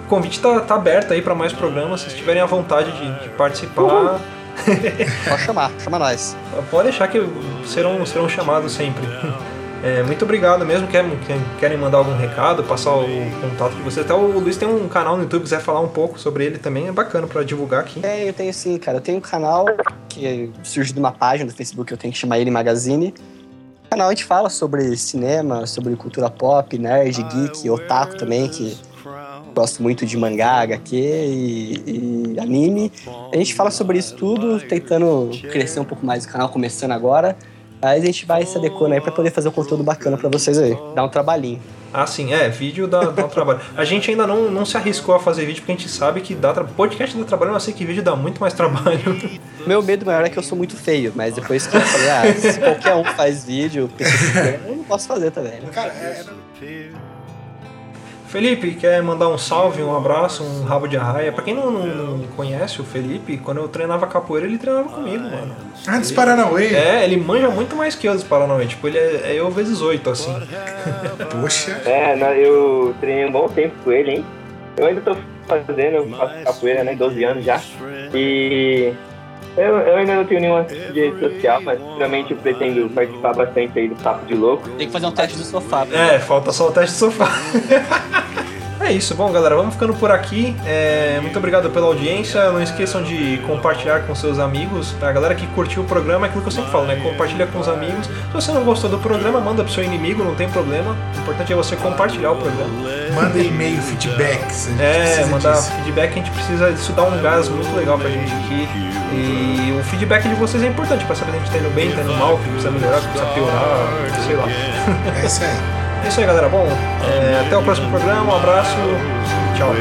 Speaker 1: o convite tá, tá aberto aí para mais programas. Se vocês tiverem a vontade de, de participar,
Speaker 2: Pode chamar, chama nós.
Speaker 1: pode deixar que serão, serão chamados sempre. É, muito obrigado mesmo. Querem, querem mandar algum recado, passar o contato de vocês. Até o Luiz tem um canal no YouTube, quiser falar um pouco sobre ele também, é bacana para divulgar aqui.
Speaker 2: É, eu tenho sim, cara. Eu tenho um canal que surge de uma página do Facebook, eu tenho que chamar ele Magazine. No canal a gente fala sobre cinema, sobre cultura pop, nerd, geek, otaku também, que gosto muito de mangá, HQ e, e anime. A gente fala sobre isso tudo, tentando crescer um pouco mais o canal, começando agora. Mas a gente vai se adequando aí pra poder fazer um conteúdo bacana pra vocês aí. Dá um trabalhinho.
Speaker 1: Ah, sim, é, vídeo dá, dá um trabalho. A gente ainda não, não se arriscou a fazer vídeo porque a gente sabe que dá tra... podcast dá trabalho, mas eu sei que vídeo dá muito mais trabalho.
Speaker 2: Meu medo maior é que eu sou muito feio, mas depois que eu falei, ah, se qualquer um faz vídeo, eu não posso fazer também. né?
Speaker 4: Cara, é,
Speaker 1: Felipe, quer mandar um salve, um abraço, um rabo de arraia? Pra quem não, não, não conhece o Felipe, quando eu treinava capoeira, ele treinava comigo, mano.
Speaker 4: ah, dos Paranauê.
Speaker 1: É, ele manja muito mais que eu dos Paranauê. Tipo, ele é, é eu vezes oito, assim.
Speaker 4: Poxa.
Speaker 3: É, eu treinei um bom tempo com ele, hein? Eu ainda tô fazendo, eu faço capoeira, né? 12 anos já. E eu, eu ainda não tenho nenhuma rede social, mas realmente eu pretendo participar bastante aí do Papo de Louco.
Speaker 2: Tem que fazer um teste do sofá.
Speaker 1: É, falta só o teste de sofá. É isso, bom galera, vamos ficando por aqui. É, muito obrigado pela audiência. Não esqueçam de compartilhar com seus amigos. A galera que curtiu o programa é aquilo que eu sempre falo, né? Compartilha com os amigos. Se você não gostou do programa, manda pro seu inimigo, não tem problema. O importante é você compartilhar o programa.
Speaker 4: Manda e-mail, feedbacks. a gente
Speaker 1: É, mandar
Speaker 4: disso.
Speaker 1: feedback, a gente precisa disso dar um gás muito legal pra gente aqui. E o feedback de vocês é importante pra saber se a gente tá indo bem, tá indo mal, que precisa melhorar, que precisa piorar, sei lá.
Speaker 4: É isso aí.
Speaker 1: É isso aí, galera. Bom, é, até o próximo programa. Um abraço. Tchau.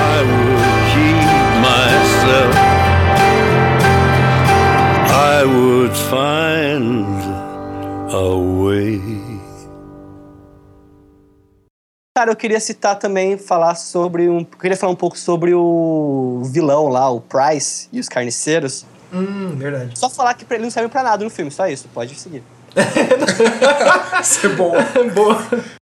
Speaker 6: I would keep myself. I would find a way.
Speaker 2: Cara, eu queria citar também, falar sobre um. Eu queria falar um pouco sobre o vilão lá, o Price e os carniceiros.
Speaker 1: Hum, verdade.
Speaker 2: Só falar que ele não serve pra nada no filme, só isso. Pode seguir.
Speaker 4: Isso é bom.
Speaker 1: Boa.